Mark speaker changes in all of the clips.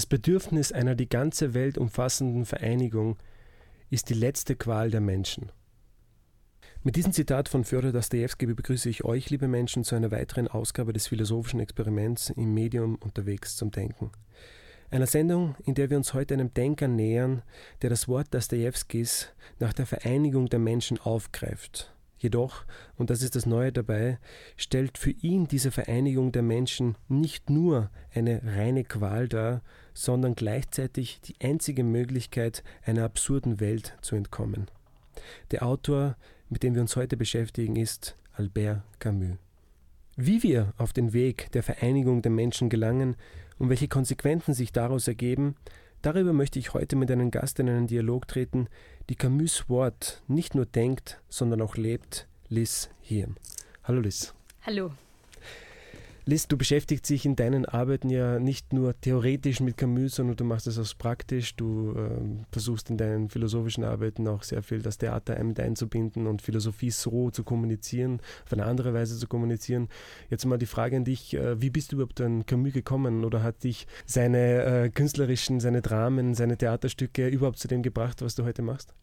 Speaker 1: Das Bedürfnis einer die ganze Welt umfassenden Vereinigung ist die letzte Qual der Menschen. Mit diesem Zitat von Fjodor Dostoevsky begrüße ich euch, liebe Menschen, zu einer weiteren Ausgabe des philosophischen Experiments im Medium unterwegs zum Denken. Einer Sendung, in der wir uns heute einem Denker nähern, der das Wort Dostojewskis nach der Vereinigung der Menschen aufgreift. Jedoch, und das ist das Neue dabei, stellt für ihn diese Vereinigung der Menschen nicht nur eine reine Qual dar, sondern gleichzeitig die einzige Möglichkeit, einer absurden Welt zu entkommen. Der Autor, mit dem wir uns heute beschäftigen, ist Albert Camus. Wie wir auf den Weg der Vereinigung der Menschen gelangen und welche Konsequenzen sich daraus ergeben, darüber möchte ich heute mit einem Gast in einen Dialog treten, die Camus Wort nicht nur denkt, sondern auch lebt, Liz Hirn. Hallo Liz.
Speaker 2: Hallo.
Speaker 1: Liz, du beschäftigst dich in deinen Arbeiten ja nicht nur theoretisch mit Camus, sondern du machst es auch praktisch. Du äh, versuchst in deinen philosophischen Arbeiten auch sehr viel das Theater mit einzubinden und Philosophie so zu kommunizieren, auf eine andere Weise zu kommunizieren. Jetzt mal die Frage an dich, äh, wie bist du überhaupt an Camus gekommen oder hat dich seine äh, künstlerischen, seine Dramen, seine Theaterstücke überhaupt zu dem gebracht, was du heute machst?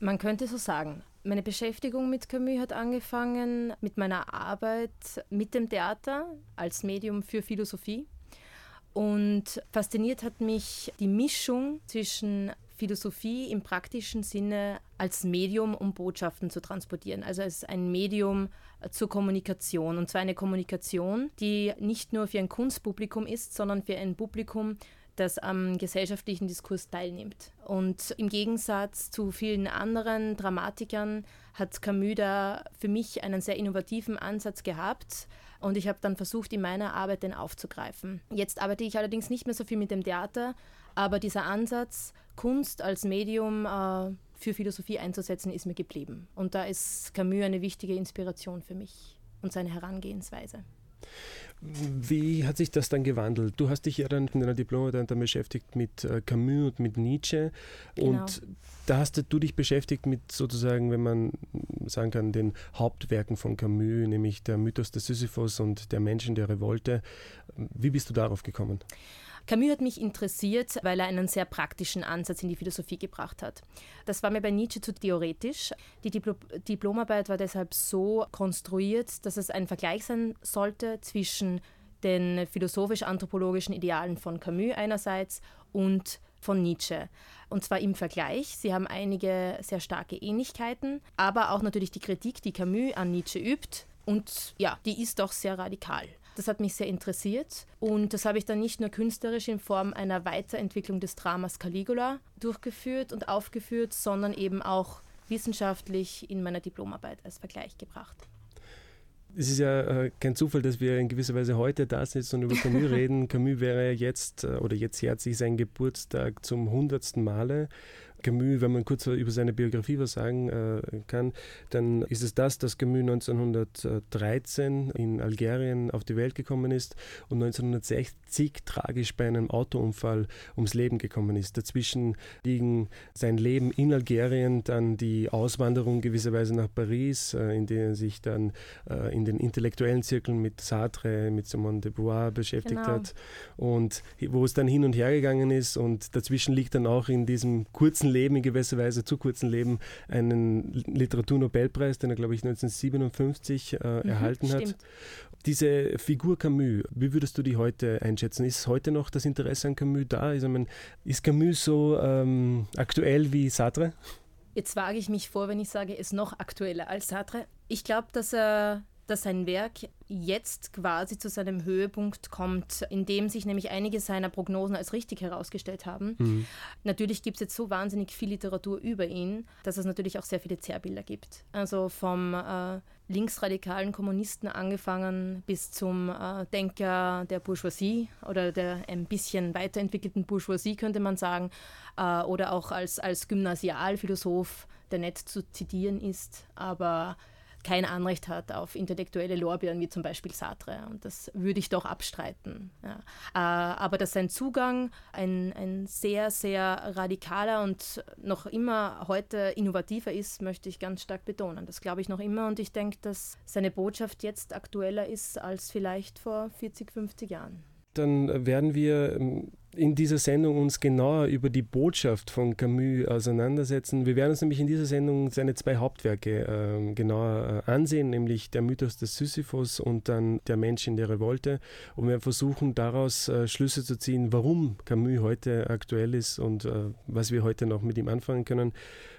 Speaker 2: Man könnte so sagen. Meine Beschäftigung mit Camus hat angefangen mit meiner Arbeit mit dem Theater als Medium für Philosophie. Und fasziniert hat mich die Mischung zwischen Philosophie im praktischen Sinne als Medium, um Botschaften zu transportieren. Also als ein Medium zur Kommunikation. Und zwar eine Kommunikation, die nicht nur für ein Kunstpublikum ist, sondern für ein Publikum, das am gesellschaftlichen Diskurs teilnimmt. Und im Gegensatz zu vielen anderen Dramatikern hat Camus da für mich einen sehr innovativen Ansatz gehabt. Und ich habe dann versucht, in meiner Arbeit den aufzugreifen. Jetzt arbeite ich allerdings nicht mehr so viel mit dem Theater, aber dieser Ansatz, Kunst als Medium äh, für Philosophie einzusetzen, ist mir geblieben. Und da ist Camus eine wichtige Inspiration für mich und seine Herangehensweise.
Speaker 1: Wie hat sich das dann gewandelt? Du hast dich ja dann in deiner Diplomarbeit dann beschäftigt mit äh, Camus und mit Nietzsche. Genau. Und da hast du dich beschäftigt mit sozusagen, wenn man sagen kann, den Hauptwerken von Camus, nämlich der Mythos des Sisyphos und der Menschen der Revolte. Wie bist du darauf gekommen?
Speaker 2: Camus hat mich interessiert, weil er einen sehr praktischen Ansatz in die Philosophie gebracht hat. Das war mir bei Nietzsche zu theoretisch. Die Dipl Diplomarbeit war deshalb so konstruiert, dass es ein Vergleich sein sollte zwischen den philosophisch-anthropologischen Idealen von Camus einerseits und von Nietzsche. Und zwar im Vergleich. Sie haben einige sehr starke Ähnlichkeiten, aber auch natürlich die Kritik, die Camus an Nietzsche übt. Und ja, die ist doch sehr radikal. Das hat mich sehr interessiert und das habe ich dann nicht nur künstlerisch in Form einer Weiterentwicklung des Dramas Caligula durchgeführt und aufgeführt, sondern eben auch wissenschaftlich in meiner Diplomarbeit als Vergleich gebracht.
Speaker 1: Es ist ja äh, kein Zufall, dass wir in gewisser Weise heute da sitzen und über Camus reden. Camus wäre jetzt äh, oder jetzt jährt sich sein Geburtstag zum hundertsten Male. Camus, wenn man kurz über seine Biografie was sagen äh, kann, dann ist es das, dass Camus 1913 in Algerien auf die Welt gekommen ist und 1960 tragisch bei einem Autounfall ums Leben gekommen ist. Dazwischen liegen sein Leben in Algerien, dann die Auswanderung gewisserweise nach Paris, äh, in der er sich dann äh, in den intellektuellen Zirkeln mit Sartre, mit Simone de Beauvoir beschäftigt genau. hat und wo es dann hin und her gegangen ist und dazwischen liegt dann auch in diesem kurzen Leben, in gewisser Weise zu kurzen Leben, einen Literaturnobelpreis, den er, glaube ich, 1957 äh, mhm, erhalten stimmt. hat. Diese Figur Camus, wie würdest du die heute einschätzen? Ist heute noch das Interesse an Camus da? Ist, meine, ist Camus so ähm, aktuell wie Sartre?
Speaker 2: Jetzt wage ich mich vor, wenn ich sage, ist noch aktueller als Sartre. Ich glaube, dass er dass sein Werk jetzt quasi zu seinem Höhepunkt kommt, in dem sich nämlich einige seiner Prognosen als richtig herausgestellt haben. Mhm. Natürlich gibt es jetzt so wahnsinnig viel Literatur über ihn, dass es natürlich auch sehr viele Zerrbilder gibt. Also vom äh, linksradikalen Kommunisten angefangen bis zum äh, Denker der Bourgeoisie oder der ein bisschen weiterentwickelten Bourgeoisie, könnte man sagen, äh, oder auch als, als Gymnasialphilosoph, der nett zu zitieren ist, aber kein Anrecht hat auf intellektuelle Lorbeeren, wie zum Beispiel Sartre. Und das würde ich doch abstreiten. Ja. Äh, aber dass sein Zugang ein, ein sehr, sehr radikaler und noch immer heute innovativer ist, möchte ich ganz stark betonen. Das glaube ich noch immer und ich denke, dass seine Botschaft jetzt aktueller ist als vielleicht vor 40, 50 Jahren
Speaker 1: dann werden wir ähm, in dieser Sendung uns genauer über die Botschaft von Camus auseinandersetzen. Wir werden uns nämlich in dieser Sendung seine zwei Hauptwerke äh, genauer äh, ansehen, nämlich der Mythos des Sisyphos und dann der Mensch in der Revolte. Und wir versuchen daraus äh, Schlüsse zu ziehen, warum Camus heute aktuell ist und äh, was wir heute noch mit ihm anfangen können.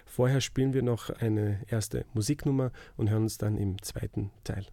Speaker 1: Vorher spielen wir noch eine erste Musiknummer und hören uns dann im zweiten Teil.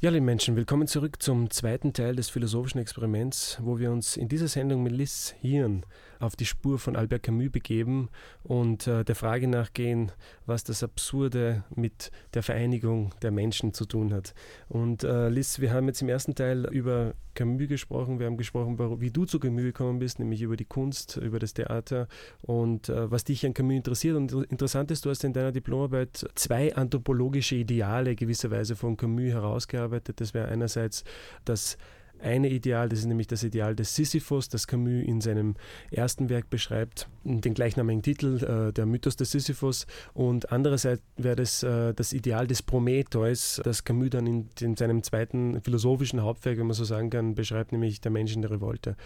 Speaker 1: Ja, liebe Menschen, willkommen zurück zum zweiten Teil des philosophischen Experiments, wo wir uns in dieser Sendung mit Liz Hirn auf die Spur von Albert Camus begeben und äh, der Frage nachgehen, was das Absurde mit der Vereinigung der Menschen zu tun hat. Und äh, Liz, wir haben jetzt im ersten Teil über Camus gesprochen, wir haben gesprochen, wie du zu Camus gekommen bist, nämlich über die Kunst, über das Theater und äh, was dich an Camus interessiert. Und interessant ist, du hast in deiner Diplomarbeit zwei anthropologische Ideale gewisserweise von Camus herausgearbeitet. Das wäre einerseits das eine Ideal, das ist nämlich das Ideal des Sisyphos, das Camus in seinem ersten Werk beschreibt, den gleichnamigen Titel, äh, der Mythos des Sisyphos. Und andererseits wäre das äh, das Ideal des Prometheus, das Camus dann in, in, seinem zweiten philosophischen Hauptwerk, wenn man so sagen kann, beschreibt, nämlich der Mensch in der Revolte.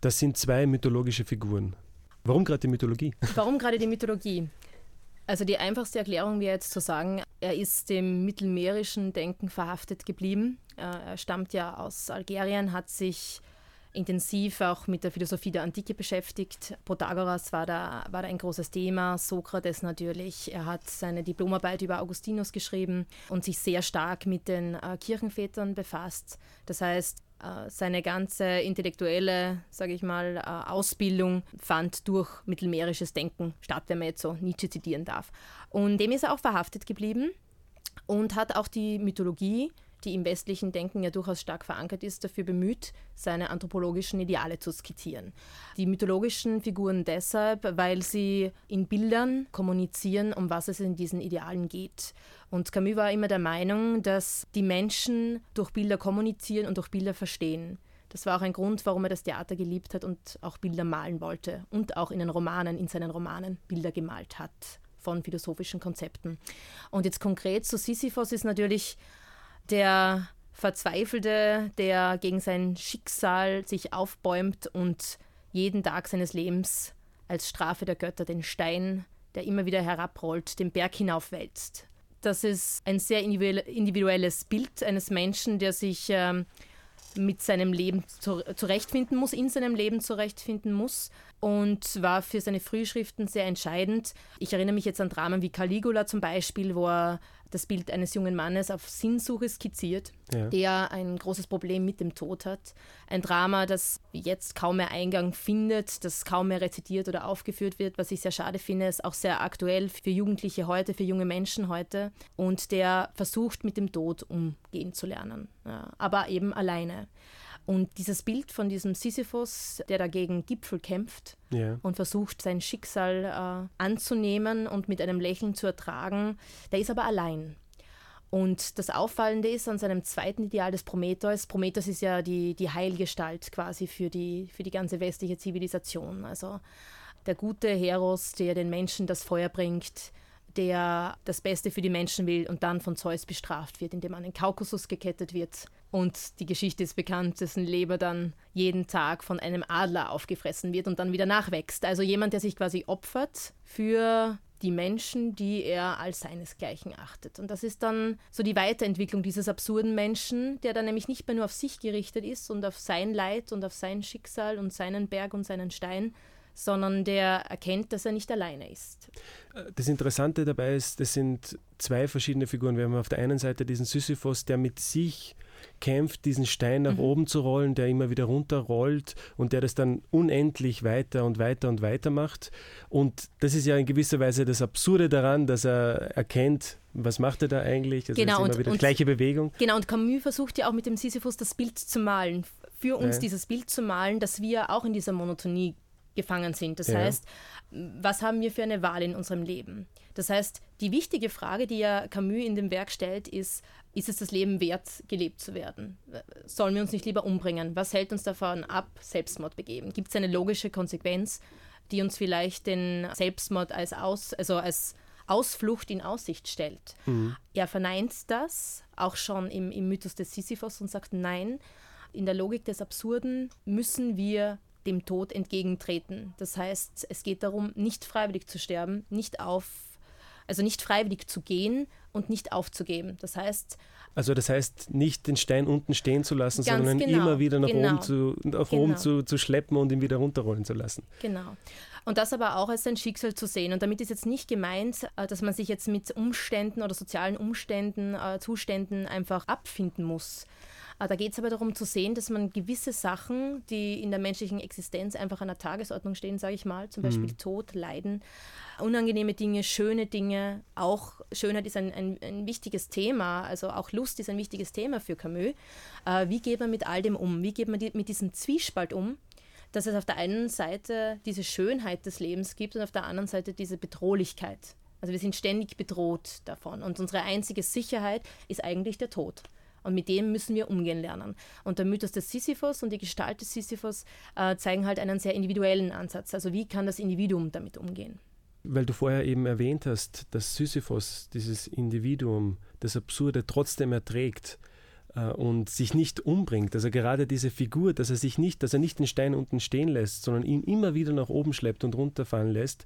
Speaker 1: Das sind zwei mythologische Figuren. Warum gerade die Mythologie?
Speaker 2: Warum gerade die Mythologie? Also die einfachste Erklärung wäre jetzt zu sagen, er ist dem mittelmeerischen Denken verhaftet geblieben. Äh, er stammt ja aus Algerien, hat sich intensiv auch mit der Philosophie der Antike beschäftigt. Protagoras war da, war da ein großes Thema, Sokrates natürlich. Er hat seine Diplomarbeit über Augustinus geschrieben und sich sehr stark mit den äh, Kirchenvätern befasst. Das heißt, äh, seine ganze intellektuelle, sage ich mal, äh, Ausbildung fand durch mittelmeerisches Denken statt, wenn man jetzt so Nietzsche zitieren darf. Und dem ist er auch verhaftet geblieben und hat auch die Mythologie die im westlichen Denken ja durchaus stark verankert ist, dafür bemüht, seine anthropologischen Ideale zu skizzieren. Die mythologischen Figuren deshalb, weil sie in Bildern kommunizieren, um was es in diesen Idealen geht. Und Camus war immer der Meinung, dass die Menschen durch Bilder kommunizieren und durch Bilder verstehen. Das war auch ein Grund, warum er das Theater geliebt hat und auch Bilder malen wollte und auch in den Romanen, in seinen Romanen Bilder gemalt hat von philosophischen Konzepten. Und jetzt konkret zu Sisyphos ist natürlich der Verzweifelte, der gegen sein Schicksal sich aufbäumt und jeden Tag seines Lebens als Strafe der Götter den Stein, der immer wieder herabrollt, den Berg hinaufwälzt. Das ist ein sehr individuelles Bild eines Menschen, der sich ähm, mit seinem Leben zurechtfinden muss, in seinem Leben zurechtfinden muss und war für seine Frühschriften sehr entscheidend. Ich erinnere mich jetzt an Dramen wie Caligula zum Beispiel, wo er das Bild eines jungen Mannes auf Sinnsuche skizziert, ja. der ein großes Problem mit dem Tod hat. Ein Drama, das jetzt kaum mehr Eingang findet, das kaum mehr rezitiert oder aufgeführt wird, was ich sehr schade finde, ist auch sehr aktuell für Jugendliche heute, für junge Menschen heute und der versucht mit dem Tod umgehen zu lernen, ja, aber eben alleine. Und dieses Bild von diesem Sisyphus, der dagegen Gipfel kämpft yeah. und versucht, sein Schicksal äh, anzunehmen und mit einem Lächeln zu ertragen, der ist aber allein. Und das Auffallende ist an seinem zweiten Ideal des Prometheus, Prometheus ist ja die, die Heilgestalt quasi für die, für die ganze westliche Zivilisation. Also der gute Heros, der den Menschen das Feuer bringt, der das Beste für die Menschen will und dann von Zeus bestraft wird, indem er an den Kaukasus gekettet wird. Und die Geschichte ist bekannt, dessen Leber dann jeden Tag von einem Adler aufgefressen wird und dann wieder nachwächst. Also jemand, der sich quasi opfert für die Menschen, die er als seinesgleichen achtet. Und das ist dann so die Weiterentwicklung dieses absurden Menschen, der dann nämlich nicht mehr nur auf sich gerichtet ist und auf sein Leid und auf sein Schicksal und seinen Berg und seinen Stein, sondern der erkennt, dass er nicht alleine ist.
Speaker 1: Das Interessante dabei ist, das sind zwei verschiedene Figuren. Wir haben auf der einen Seite diesen Sisyphos, der mit sich kämpft, diesen Stein nach mhm. oben zu rollen, der immer wieder runterrollt und der das dann unendlich weiter und weiter und weiter macht. Und das ist ja in gewisser Weise das Absurde daran, dass er erkennt, was macht er da eigentlich?
Speaker 2: Also genau,
Speaker 1: immer
Speaker 2: und,
Speaker 1: wieder
Speaker 2: und,
Speaker 1: gleiche Bewegung.
Speaker 2: Genau, und Camus versucht ja auch mit dem Sisyphus das Bild zu malen. Für uns ja. dieses Bild zu malen, dass wir auch in dieser Monotonie gefangen sind. Das ja. heißt, was haben wir für eine Wahl in unserem Leben? Das heißt, die wichtige Frage, die ja Camus in dem Werk stellt, ist, ist es das Leben wert, gelebt zu werden? Sollen wir uns nicht lieber umbringen? Was hält uns davon ab, Selbstmord begeben? Gibt es eine logische Konsequenz, die uns vielleicht den Selbstmord als, Aus, also als Ausflucht in Aussicht stellt? Mhm. Er verneint das, auch schon im, im Mythos des Sisyphos, und sagt, nein, in der Logik des Absurden müssen wir dem Tod entgegentreten. Das heißt, es geht darum, nicht freiwillig zu sterben, nicht auf, also nicht freiwillig zu gehen und nicht aufzugeben. Das heißt,
Speaker 1: also das heißt, nicht den Stein unten stehen zu lassen, sondern genau, immer wieder nach genau, oben, zu, nach genau. oben zu, zu schleppen und ihn wieder runterrollen zu lassen.
Speaker 2: Genau. Und das aber auch als ein Schicksal zu sehen. Und damit ist jetzt nicht gemeint, äh, dass man sich jetzt mit Umständen oder sozialen Umständen, äh, Zuständen einfach abfinden muss. Äh, da geht es aber darum zu sehen, dass man gewisse Sachen, die in der menschlichen Existenz einfach an der Tagesordnung stehen, sage ich mal, zum Beispiel mhm. Tod, Leiden, unangenehme Dinge, schöne Dinge, auch Schönheit ist ein, ein, ein, wichtiges Thema, also auch Lust ist ein wichtiges Thema für Camus. Äh, wie geht man mit all dem um? Wie geht man die, mit diesem Zwiespalt um? Dass es auf der einen Seite diese Schönheit des Lebens gibt und auf der anderen Seite diese Bedrohlichkeit. Also wir sind ständig bedroht davon und unsere einzige Sicherheit ist eigentlich der Tod. Und mit dem müssen wir umgehen lernen. Und der Mythos des Sisyphos und die Gestalt des Sisyphos äh, zeigen halt einen sehr individuellen Ansatz. Also wie kann das Individuum damit umgehen?
Speaker 1: Weil du vorher eben erwähnt hast, dass Sisyphos, dieses Individuum, das Absurde trotzdem erträgt und sich nicht umbringt. Also gerade diese Figur, dass er sich nicht, dass er nicht den Stein unten stehen lässt, sondern ihn immer wieder nach oben schleppt und runterfallen lässt.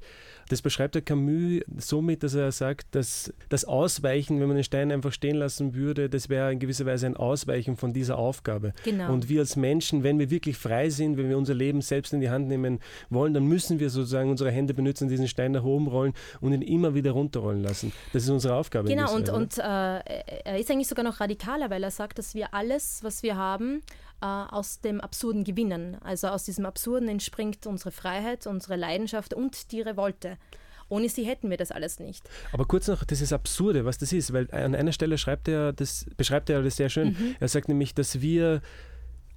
Speaker 1: Das beschreibt der Camus somit, dass er sagt, dass das Ausweichen, wenn man den Stein einfach stehen lassen würde, das wäre in gewisser Weise ein Ausweichen von dieser Aufgabe.
Speaker 2: Genau.
Speaker 1: Und wir als Menschen, wenn wir wirklich frei sind, wenn wir unser Leben selbst in die Hand nehmen wollen, dann müssen wir sozusagen unsere Hände benutzen, diesen Stein nach oben rollen und ihn immer wieder runterrollen lassen. Das ist unsere Aufgabe.
Speaker 2: Genau, und, und äh, er ist eigentlich sogar noch radikaler, weil er sagt, dass wir alles, was wir haben, äh, aus dem Absurden gewinnen. Also aus diesem Absurden entspringt unsere Freiheit, unsere Leidenschaft und die Revolte. Ohne sie hätten wir das alles nicht.
Speaker 1: Aber kurz noch, das ist Absurde, was das ist, weil an einer Stelle schreibt er, das beschreibt er das sehr schön. Mhm. Er sagt nämlich, dass wir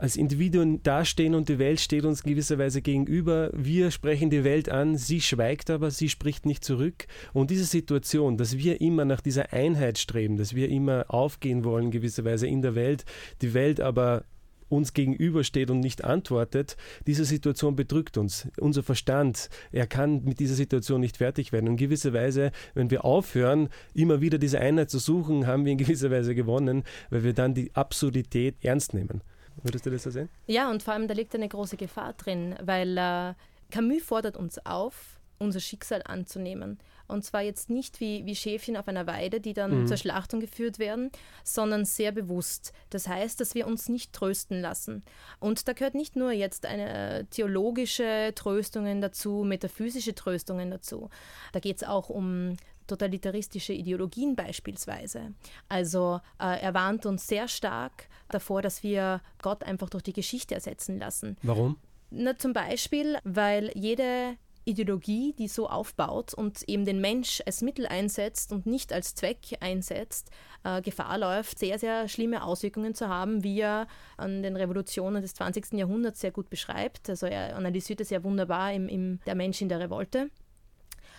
Speaker 1: als Individuen dastehen und die Welt steht uns in gewisser Weise gegenüber. Wir sprechen die Welt an, sie schweigt aber, sie spricht nicht zurück. Und diese Situation, dass wir immer nach dieser Einheit streben, dass wir immer aufgehen wollen in gewisser Weise in der Welt, die Welt aber uns gegenübersteht und nicht antwortet, diese Situation bedrückt uns. Unser Verstand, er kann mit dieser Situation nicht fertig werden. Und in gewisser Weise, wenn wir aufhören, immer wieder diese Einheit zu suchen, haben wir in gewisser Weise gewonnen, weil wir dann die Absurdität ernst nehmen. Würdest du das so sehen?
Speaker 2: Ja, und vor allem da liegt eine große Gefahr drin, weil äh, Camus fordert uns auf, unser Schicksal anzunehmen. Und zwar jetzt nicht wie, wie Schäfchen auf einer Weide, die dann mhm. zur Schlachtung geführt werden, sondern sehr bewusst. Das heißt, dass wir uns nicht trösten lassen. Und da gehört nicht nur jetzt eine äh, theologische Tröstungen dazu, metaphysische Tröstungen dazu. Da geht es auch um totalitaristische Ideologien beispielsweise. Also äh, er warnt uns sehr stark davor, dass wir Gott einfach durch die Geschichte ersetzen lassen.
Speaker 1: Warum?
Speaker 2: Na, zum Beispiel, weil jede Ideologie, die so aufbaut und eben den Mensch als Mittel einsetzt und nicht als Zweck einsetzt, äh, Gefahr läuft, sehr, sehr schlimme Auswirkungen zu haben, wie er an den Revolutionen des 20. Jahrhunderts sehr gut beschreibt. Also er analysiert es ja wunderbar im, im Der Mensch in der Revolte.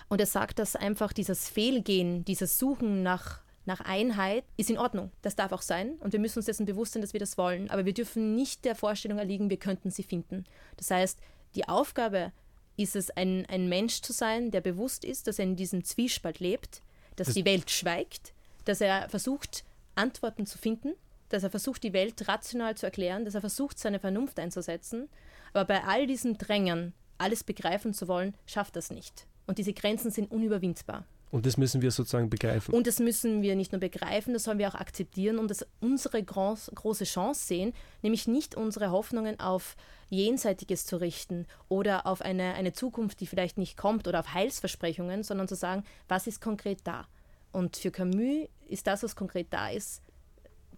Speaker 2: Und er sagt, dass einfach dieses Fehlgehen, dieses Suchen nach, nach Einheit ist in Ordnung. Das darf auch sein und wir müssen uns dessen bewusst sein, dass wir das wollen. Aber wir dürfen nicht der Vorstellung erliegen, wir könnten sie finden. Das heißt, die Aufgabe ist es, ein, ein Mensch zu sein, der bewusst ist, dass er in diesem Zwiespalt lebt, dass das die Welt schweigt, dass er versucht, Antworten zu finden, dass er versucht, die Welt rational zu erklären, dass er versucht, seine Vernunft einzusetzen. Aber bei all diesen Drängen, alles begreifen zu wollen, schafft das nicht. Und diese Grenzen sind unüberwindbar.
Speaker 1: Und das müssen wir sozusagen begreifen.
Speaker 2: Und das müssen wir nicht nur begreifen, das sollen wir auch akzeptieren und das unsere groß, große Chance sehen, nämlich nicht unsere Hoffnungen auf Jenseitiges zu richten oder auf eine, eine Zukunft, die vielleicht nicht kommt oder auf Heilsversprechungen, sondern zu sagen, was ist konkret da? Und für Camus ist das, was konkret da ist,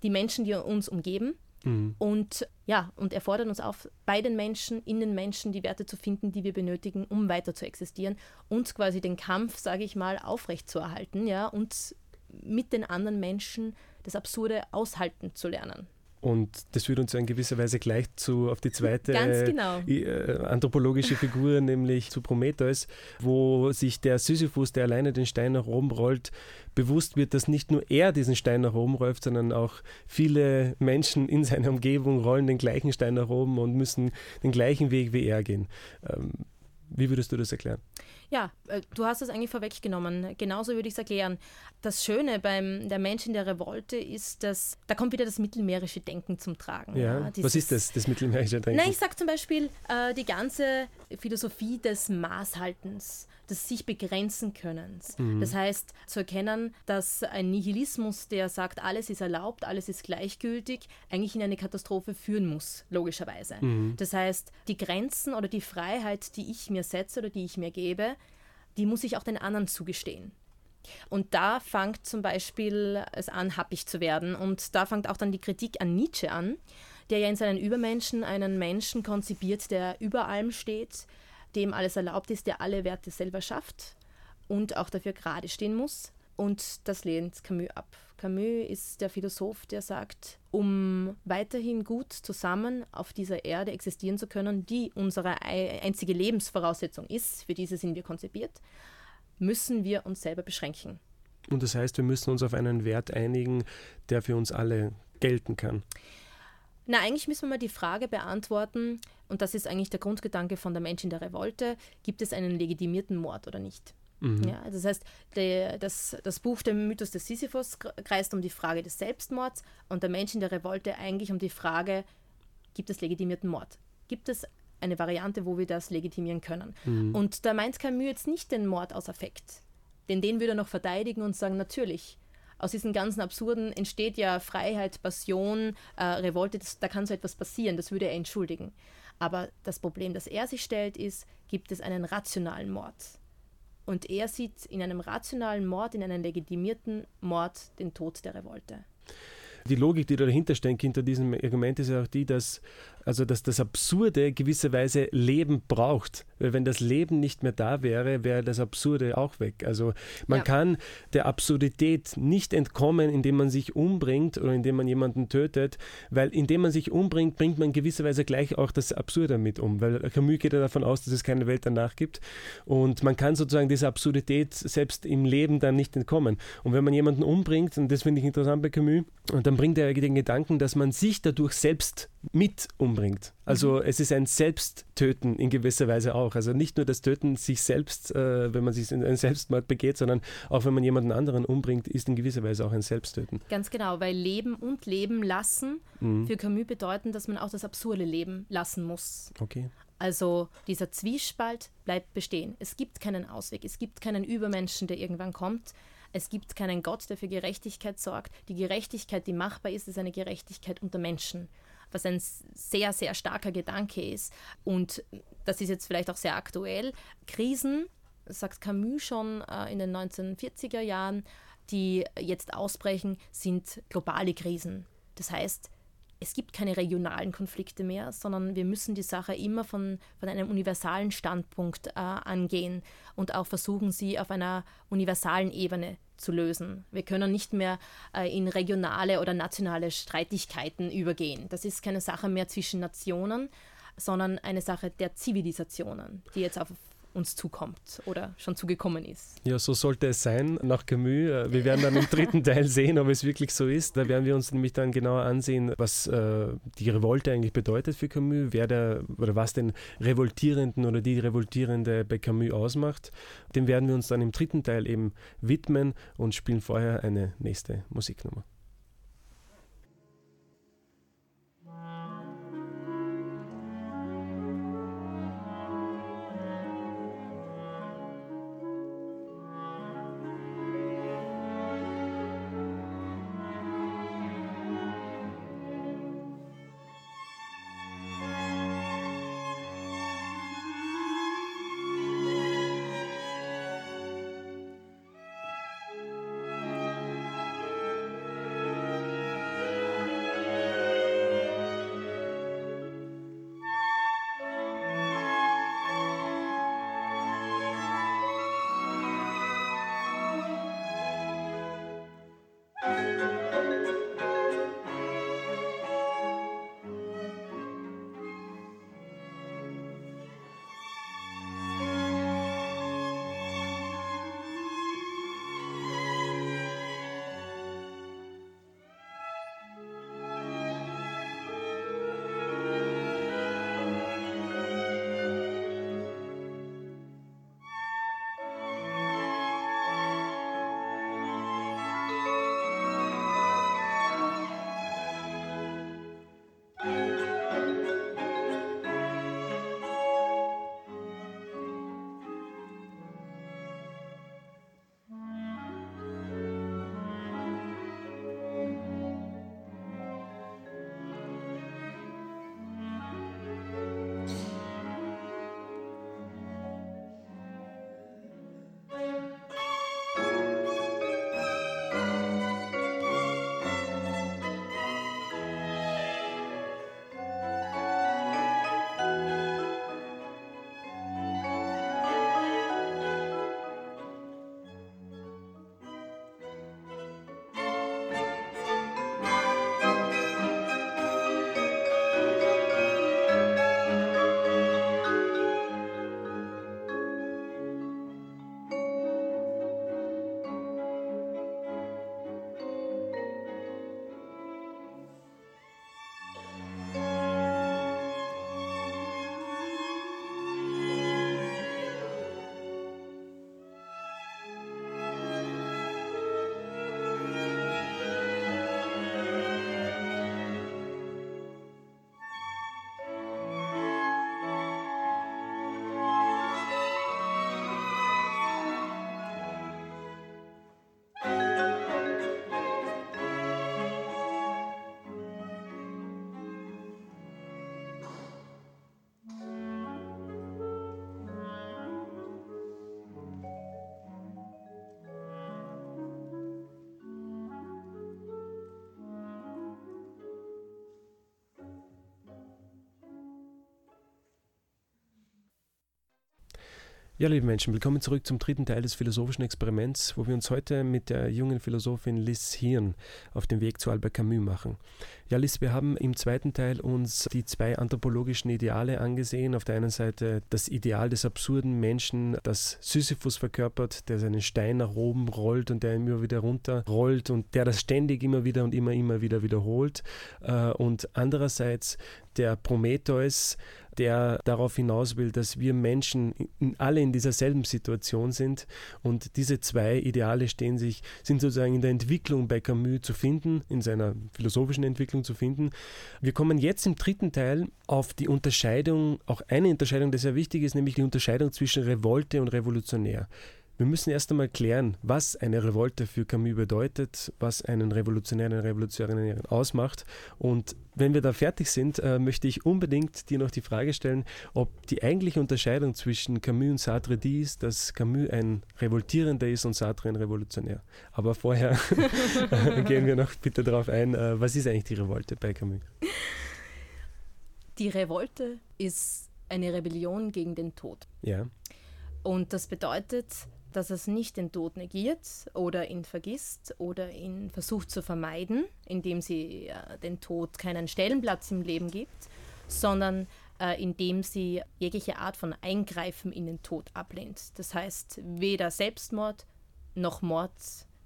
Speaker 2: die Menschen, die uns umgeben, Mhm. Und ja, und er fordert uns auf, bei den Menschen, in den Menschen die Werte zu finden, die wir benötigen, um weiter zu existieren und quasi den Kampf, sage ich mal, aufrechtzuerhalten, ja, und mit den anderen Menschen das Absurde aushalten zu lernen.
Speaker 1: Und das führt uns in gewisser Weise gleich zu, auf die zweite
Speaker 2: genau.
Speaker 1: äh, anthropologische Figur, nämlich zu Prometheus, wo sich der Sisyphus, der alleine den Stein nach oben rollt, bewusst wird, dass nicht nur er diesen Stein nach oben rollt, sondern auch viele Menschen in seiner Umgebung rollen den gleichen Stein nach oben und müssen den gleichen Weg wie er gehen. Ähm, wie würdest du das erklären?
Speaker 2: Ja, äh, du hast es eigentlich vorweggenommen. Genauso würde ich es erklären. Das Schöne beim Der Mensch in der Revolte ist, dass da kommt wieder das mittelmeerische Denken zum Tragen.
Speaker 1: Ja, ja was ist das, das mittelmeerische Denken?
Speaker 2: Nein, ich sage zum Beispiel äh, die ganze Philosophie des Maßhaltens des sich begrenzen Könnens. Mhm. Das heißt, zu erkennen, dass ein Nihilismus, der sagt, alles ist erlaubt, alles ist gleichgültig, eigentlich in eine Katastrophe führen muss, logischerweise. Mhm. Das heißt, die Grenzen oder die Freiheit, die ich mir setze oder die ich mir gebe, die muss ich auch den anderen zugestehen. Und da fängt zum Beispiel es an, happig zu werden. Und da fängt auch dann die Kritik an Nietzsche an, der ja in seinen Übermenschen einen Menschen konzipiert, der über allem steht, dem alles erlaubt ist, der alle Werte selber schafft und auch dafür gerade stehen muss. Und das lehnt Camus ab. Camus ist der Philosoph, der sagt, um weiterhin gut zusammen auf dieser Erde existieren zu können, die unsere einzige Lebensvoraussetzung ist, für diese sind wir konzipiert, müssen wir uns selber beschränken.
Speaker 1: Und das heißt, wir müssen uns auf einen Wert einigen, der für uns alle gelten kann.
Speaker 2: Na, eigentlich müssen wir mal die Frage beantworten, und das ist eigentlich der Grundgedanke von der Mensch in der Revolte, gibt es einen legitimierten Mord oder nicht? Mhm. Ja, das heißt, der, das, das Buch Der Mythos des Sisyphus kreist um die Frage des Selbstmords und der Mensch in der Revolte eigentlich um die Frage, gibt es legitimierten Mord? Gibt es eine Variante, wo wir das legitimieren können? Mhm. Und da meint Camus jetzt nicht den Mord aus Affekt, denn den würde er noch verteidigen und sagen, natürlich, aus diesen ganzen Absurden entsteht ja Freiheit, Passion, äh, Revolte, das, da kann so etwas passieren, das würde er entschuldigen. Aber das Problem, das er sich stellt, ist, gibt es einen rationalen Mord? Und er sieht in einem rationalen Mord, in einem legitimierten Mord den Tod der Revolte.
Speaker 1: Die Logik, die dahinter steckt, hinter diesem Argument, ist ja auch die, dass also dass das Absurde gewisserweise Leben braucht. Weil wenn das Leben nicht mehr da wäre, wäre das Absurde auch weg. Also man ja. kann der Absurdität nicht entkommen, indem man sich umbringt oder indem man jemanden tötet, weil indem man sich umbringt, bringt man gewisserweise gleich auch das Absurde mit um. Weil Camus geht ja davon aus, dass es keine Welt danach gibt. Und man kann sozusagen dieser Absurdität selbst im Leben dann nicht entkommen. Und wenn man jemanden umbringt, und das finde ich interessant bei Camus, und dann bringt er den Gedanken, dass man sich dadurch selbst mit umbringt. Also mhm. es ist ein Selbsttöten in gewisser Weise auch. Also nicht nur das Töten sich selbst, äh, wenn man sich in einen Selbstmord begeht, sondern auch wenn man jemanden anderen umbringt, ist in gewisser Weise auch ein Selbsttöten.
Speaker 2: Ganz genau, weil Leben und Leben lassen mhm. für Camus bedeuten, dass man auch das absurde Leben lassen muss.
Speaker 1: Okay.
Speaker 2: Also dieser Zwiespalt bleibt bestehen. Es gibt keinen Ausweg, es gibt keinen Übermenschen, der irgendwann kommt. Es gibt keinen Gott, der für Gerechtigkeit sorgt. Die Gerechtigkeit, die machbar ist, ist eine Gerechtigkeit unter Menschen was ein sehr, sehr starker Gedanke ist. Und das ist jetzt vielleicht auch sehr aktuell. Krisen, sagt Camus schon äh, in den 1940er Jahren, die jetzt ausbrechen, sind globale Krisen. Das heißt, es gibt keine regionalen Konflikte mehr, sondern wir müssen die Sache immer von, von einem universalen Standpunkt äh, angehen und auch versuchen, sie auf einer universalen Ebene zu lösen. Wir können nicht mehr äh, in regionale oder nationale Streitigkeiten übergehen. Das ist keine Sache mehr zwischen Nationen, sondern eine Sache der Zivilisationen, die jetzt auf uns zukommt oder schon zugekommen ist.
Speaker 1: Ja, so sollte es sein nach Camus. Äh, wir werden dann im dritten Teil sehen, ob es wirklich so ist. Da werden wir uns nämlich dann genauer ansehen, was äh, die Revolte eigentlich bedeutet für Camus, wer der oder was den Revoltierenden oder die Revoltierende bei Camus ausmacht. Dem werden wir uns dann im dritten Teil eben widmen und spielen vorher eine nächste Musiknummer. Ja, liebe Menschen, willkommen zurück zum dritten Teil des philosophischen Experiments, wo wir uns heute mit der jungen Philosophin Liz Hirn auf den Weg zu Albert Camus machen. Ja, Liz, wir haben im zweiten Teil uns die zwei anthropologischen Ideale angesehen. Auf der einen Seite das Ideal des absurden Menschen, das Sisyphus verkörpert, der seinen Stein nach oben rollt und der immer wieder runter rollt und der das ständig immer wieder und immer, immer wieder wiederholt. Äh, und andererseits der Prometheus, der darauf hinaus will, dass wir Menschen alle in dieser selben Situation sind und diese zwei Ideale stehen sich, sind sozusagen in der Entwicklung bei Camus zu finden, in seiner philosophischen Entwicklung zu finden. Wir kommen jetzt im dritten Teil auf die Unterscheidung, auch eine Unterscheidung, die sehr wichtig ist, nämlich die Unterscheidung zwischen Revolte und Revolutionär. Wir müssen erst einmal klären, was eine Revolte für Camus bedeutet, was einen Revolutionären, eine Revolutionärin ausmacht. Und wenn wir da fertig sind, äh, möchte ich unbedingt dir noch die Frage stellen, ob die eigentliche Unterscheidung zwischen Camus und Sartre die ist, dass Camus ein Revoltierender ist und Sartre ein Revolutionär. Aber vorher gehen wir noch bitte darauf ein, äh, was ist eigentlich die Revolte bei Camus?
Speaker 2: Die Revolte ist eine Rebellion gegen den Tod.
Speaker 1: Ja.
Speaker 2: Und das bedeutet, dass es nicht den Tod negiert oder ihn vergisst oder ihn versucht zu vermeiden, indem sie äh, den Tod keinen Stellenplatz im Leben gibt, sondern äh, indem sie jegliche Art von Eingreifen in den Tod ablehnt. Das heißt, weder Selbstmord noch Mord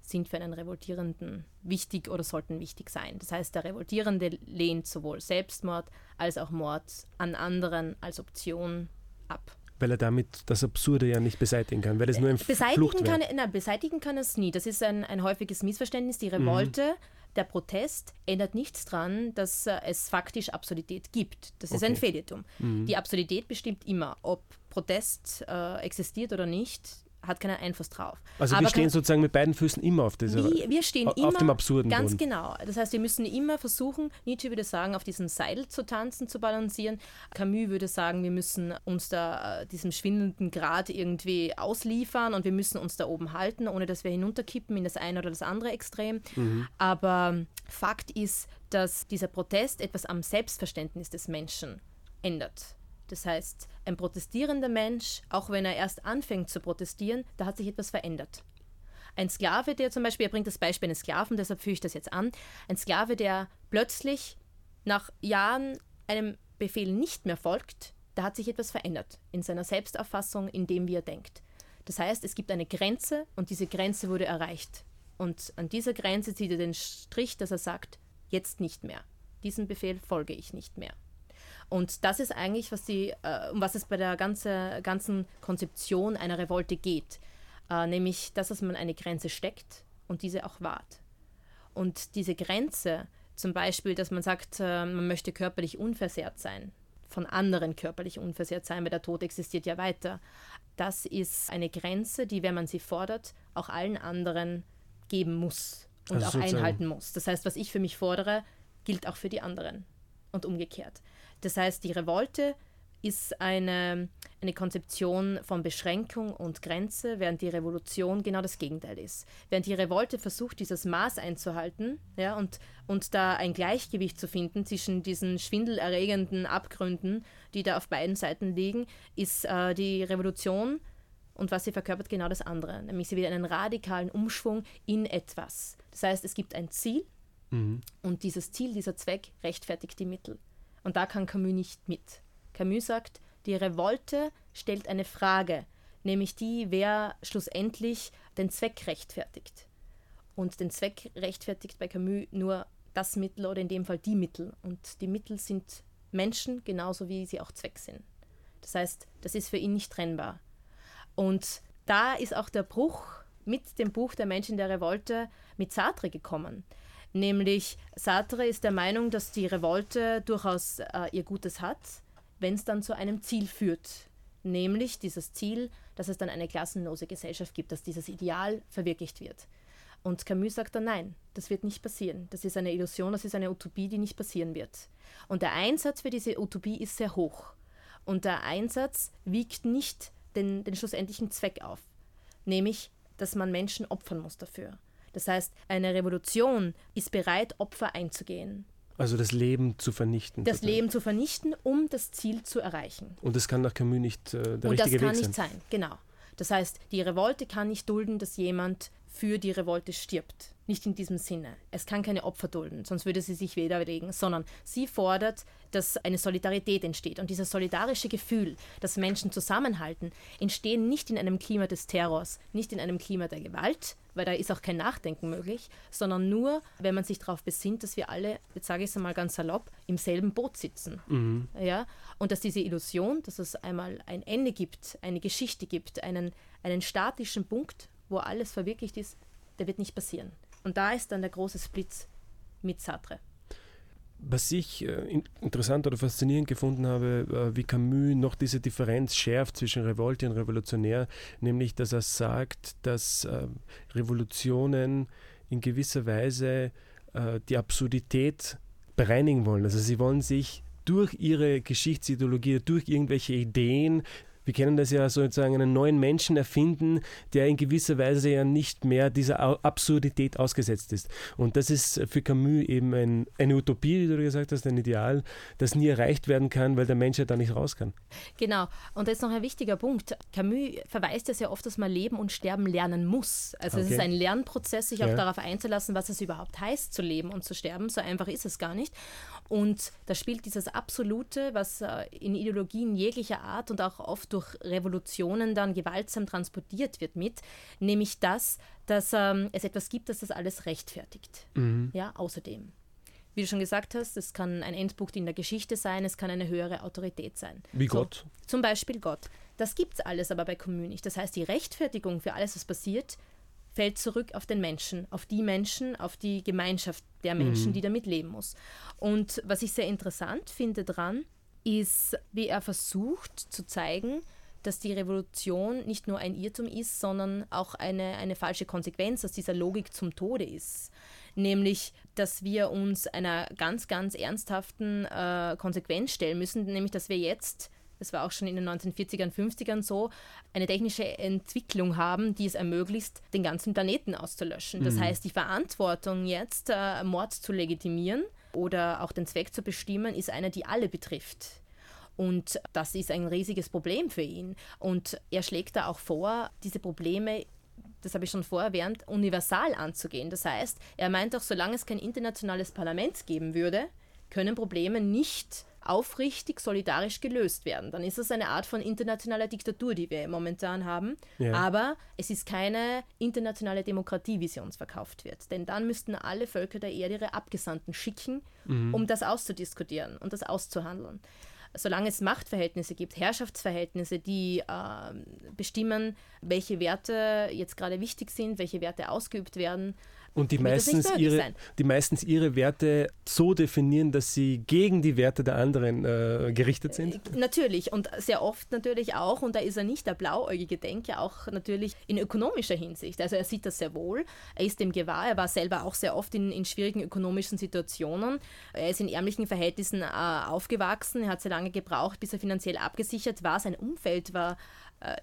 Speaker 2: sind für einen Revoltierenden wichtig oder sollten wichtig sein. Das heißt, der Revoltierende lehnt sowohl Selbstmord als auch Mord an anderen als Option ab
Speaker 1: weil er damit das Absurde ja nicht beseitigen kann, weil es nur ein
Speaker 2: beseitigen kann, nein, beseitigen kann er es nie. Das ist ein, ein häufiges Missverständnis. Die Revolte, mhm. der Protest ändert nichts daran, dass äh, es faktisch Absurdität gibt. Das ist okay. ein Fehlirrtum. Mhm. Die Absurdität bestimmt immer, ob Protest äh, existiert oder nicht, hat keinen Einfluss drauf.
Speaker 1: Also Aber wir stehen sozusagen mit beiden Füßen immer auf dieser
Speaker 2: wir, wir stehen auf immer
Speaker 1: dem absurden
Speaker 2: ganz
Speaker 1: Boden.
Speaker 2: genau. Das heißt, wir müssen immer versuchen, Nietzsche würde sagen, auf diesem Seil zu tanzen, zu balancieren. Camus würde sagen, wir müssen uns da äh, diesem schwindelnden Grad irgendwie ausliefern und wir müssen uns da oben halten, ohne dass wir hinunterkippen in das eine oder das andere Extrem. Mhm. Aber Fakt ist, dass dieser Protest etwas am Selbstverständnis des Menschen ändert. Das heißt, ein protestierender Mensch, auch wenn er erst anfängt zu protestieren, da hat sich etwas verändert. Ein Sklave, der zum Beispiel, er bringt das Beispiel eines Sklaven, deshalb führe ich das jetzt an, ein Sklave, der plötzlich nach Jahren einem Befehl nicht mehr folgt, da hat sich etwas verändert in seiner Selbstauffassung, in dem, wie er denkt. Das heißt, es gibt eine Grenze und diese Grenze wurde erreicht. Und an dieser Grenze zieht er den Strich, dass er sagt, jetzt nicht mehr. Diesem Befehl folge ich nicht mehr. Und das ist eigentlich, was die, äh, um was es bei der ganze, ganzen Konzeption einer Revolte geht. Äh, nämlich, dass, dass man eine Grenze steckt und diese auch wahrt. Und diese Grenze, zum Beispiel, dass man sagt, äh, man möchte körperlich unversehrt sein, von anderen körperlich unversehrt sein, weil der Tod existiert ja weiter. Das ist eine Grenze, die, wenn man sie fordert, auch allen anderen geben muss und also auch einhalten muss. Das heißt, was ich für mich fordere, gilt auch für die anderen und umgekehrt. Das heißt, die Revolte ist eine, eine Konzeption von Beschränkung und Grenze, während die Revolution genau das Gegenteil ist. Während die Revolte versucht, dieses Maß einzuhalten ja, und, und da ein Gleichgewicht zu finden zwischen diesen schwindelerregenden Abgründen, die da auf beiden Seiten liegen, ist äh, die Revolution und was sie verkörpert genau das andere. Nämlich sie will einen radikalen Umschwung in etwas. Das heißt, es gibt ein Ziel mhm. und dieses Ziel, dieser Zweck rechtfertigt die Mittel. Und da kann Camus nicht mit. Camus sagt, die Revolte stellt eine Frage, nämlich die, wer schlussendlich den Zweck rechtfertigt. Und den Zweck rechtfertigt bei Camus nur das Mittel oder in dem Fall die Mittel. Und die Mittel sind Menschen genauso wie sie auch Zweck sind. Das heißt, das ist für ihn nicht trennbar. Und da ist auch der Bruch mit dem Buch Der Mensch in der Revolte mit Sartre gekommen. Nämlich Sartre ist der Meinung, dass die Revolte durchaus äh, ihr Gutes hat, wenn es dann zu einem Ziel führt. Nämlich dieses Ziel, dass es dann eine klassenlose Gesellschaft gibt, dass dieses Ideal verwirklicht wird. Und Camus sagt dann, nein, das wird nicht passieren. Das ist eine Illusion, das ist eine Utopie, die nicht passieren wird. Und der Einsatz für diese Utopie ist sehr hoch. Und der Einsatz wiegt nicht den, den schlussendlichen Zweck auf, nämlich, dass man Menschen opfern muss dafür. Das heißt, eine Revolution ist bereit, Opfer einzugehen.
Speaker 1: Also das Leben zu vernichten.
Speaker 2: Das. Leben zu vernichten, um das Ziel zu erreichen.
Speaker 1: Und das kann nach Camus nicht äh, der
Speaker 2: Und
Speaker 1: richtige
Speaker 2: Weg sein.
Speaker 1: Und
Speaker 2: das kann nicht sein, genau. Das heißt, die Revolte kann nicht dulden, dass jemand für die Revolte stirbt. Nicht in diesem Sinne. Es kann keine Opfer dulden, sonst würde sie sich widerlegen, sondern sie fordert, dass eine Solidarität entsteht. Und dieses solidarische Gefühl, dass Menschen zusammenhalten, entsteht nicht in einem Klima des Terrors, nicht in einem Klima der Gewalt, weil da ist auch kein Nachdenken möglich, sondern nur, wenn man sich darauf besinnt, dass wir alle, jetzt sage ich es einmal ganz salopp, im selben Boot sitzen. Mhm. Ja? Und dass diese Illusion, dass es einmal ein Ende gibt, eine Geschichte gibt, einen, einen statischen Punkt, wo alles verwirklicht ist, der wird nicht passieren. Und da ist dann der große Splitz mit Sartre.
Speaker 1: Was ich äh, interessant oder faszinierend gefunden habe, äh, wie Camus noch diese Differenz schärft zwischen Revolte und Revolutionär, nämlich dass er sagt, dass äh, Revolutionen in gewisser Weise die Absurdität bereinigen wollen. Also sie wollen sich durch ihre Geschichtsideologie, durch irgendwelche Ideen wir kennen das ja sozusagen einen neuen Menschen erfinden, der in gewisser Weise ja nicht mehr dieser Absurdität ausgesetzt ist. Und das ist für Camus eben ein, eine Utopie, wie du gesagt hast, ein Ideal, das nie erreicht werden kann, weil der Mensch ja da nicht raus kann.
Speaker 2: Genau. Und das ist noch ein wichtiger Punkt. Camus verweist ja sehr oft, dass man leben und sterben lernen muss. Also okay. es ist ein Lernprozess, sich auch ja. darauf einzulassen, was es überhaupt heißt, zu leben und zu sterben. So einfach ist es gar nicht. Und da spielt dieses Absolute, was äh, in Ideologien jeglicher Art und auch oft durch Revolutionen dann gewaltsam transportiert wird mit, nämlich das, dass ähm, es etwas gibt, das das alles rechtfertigt. Mhm. Ja, außerdem. Wie du schon gesagt hast, es kann ein Endpunkt in der Geschichte sein, es kann eine höhere Autorität sein.
Speaker 1: Wie so, Gott.
Speaker 2: Zum Beispiel Gott. Das gibt es alles aber bei Commun nicht. Das heißt, die Rechtfertigung für alles, was passiert, fällt zurück auf den Menschen, auf die Menschen, auf die Gemeinschaft der Menschen, mhm. die damit leben muss. Und was ich sehr interessant finde dran, ist, wie er versucht zu zeigen, dass die Revolution nicht nur ein Irrtum ist, sondern auch eine, eine falsche Konsequenz aus dieser Logik zum Tode ist. Nämlich, dass wir uns einer ganz, ganz ernsthaften äh, Konsequenz stellen müssen, nämlich dass wir jetzt das war auch schon in den 1940ern, 50ern so, eine technische Entwicklung haben, die es ermöglicht, den ganzen Planeten auszulöschen. Das mhm. heißt, die Verantwortung jetzt, äh, Mord zu legitimieren oder auch den Zweck zu bestimmen, ist eine, die alle betrifft. Und das ist ein riesiges Problem für ihn. Und er schlägt da auch vor, diese Probleme das habe ich schon vorher erwähnt, universal anzugehen. Das heißt, er meint auch, solange es kein internationales Parlament geben würde, können Probleme nicht aufrichtig solidarisch gelöst werden. Dann ist es eine Art von internationaler Diktatur, die wir momentan haben. Ja. Aber es ist keine internationale Demokratie, wie sie uns verkauft wird. Denn dann müssten alle Völker der Erde ihre Abgesandten schicken, mhm. um das auszudiskutieren und das auszuhandeln. Solange es Machtverhältnisse gibt, Herrschaftsverhältnisse, die äh, bestimmen, welche Werte jetzt gerade wichtig sind, welche Werte ausgeübt werden,
Speaker 1: und die meistens, ihre, die meistens ihre Werte so definieren, dass sie gegen die Werte der anderen äh, gerichtet sind?
Speaker 2: Äh, natürlich und sehr oft natürlich auch, und da ist er nicht der blauäugige Denker, auch natürlich in ökonomischer Hinsicht. Also er sieht das sehr wohl, er ist dem gewahr, er war selber auch sehr oft in, in schwierigen ökonomischen Situationen. Er ist in ärmlichen Verhältnissen äh, aufgewachsen, er hat sehr lange gebraucht, bis er finanziell abgesichert war. Sein Umfeld war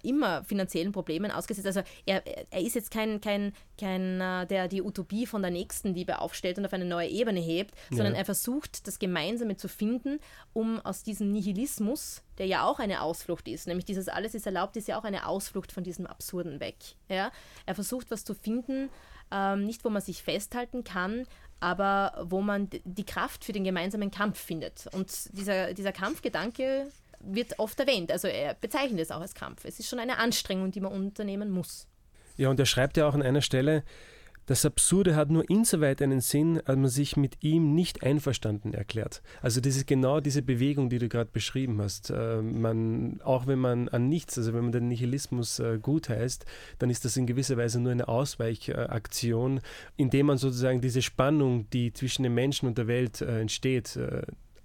Speaker 2: immer finanziellen Problemen ausgesetzt. Also er, er ist jetzt kein, kein, kein äh, der die Utopie von der nächsten Liebe aufstellt und auf eine neue Ebene hebt, ja. sondern er versucht, das Gemeinsame zu finden, um aus diesem Nihilismus, der ja auch eine Ausflucht ist, nämlich dieses alles ist erlaubt, ist ja auch eine Ausflucht von diesem Absurden weg. Ja? Er versucht, was zu finden, ähm, nicht wo man sich festhalten kann, aber wo man die Kraft für den gemeinsamen Kampf findet. Und dieser, dieser Kampfgedanke wird oft erwähnt. Also er bezeichnet es auch als Kampf. Es ist schon eine Anstrengung, die man unternehmen muss.
Speaker 1: Ja, und er schreibt ja auch an einer Stelle, das Absurde hat nur insoweit einen Sinn, als man sich mit ihm nicht einverstanden erklärt. Also das ist genau diese Bewegung, die du gerade beschrieben hast. Äh, man, auch wenn man an nichts, also wenn man den Nihilismus äh, gut heißt, dann ist das in gewisser Weise nur eine Ausweichaktion, indem man sozusagen diese Spannung, die zwischen den Menschen und der Welt äh, entsteht,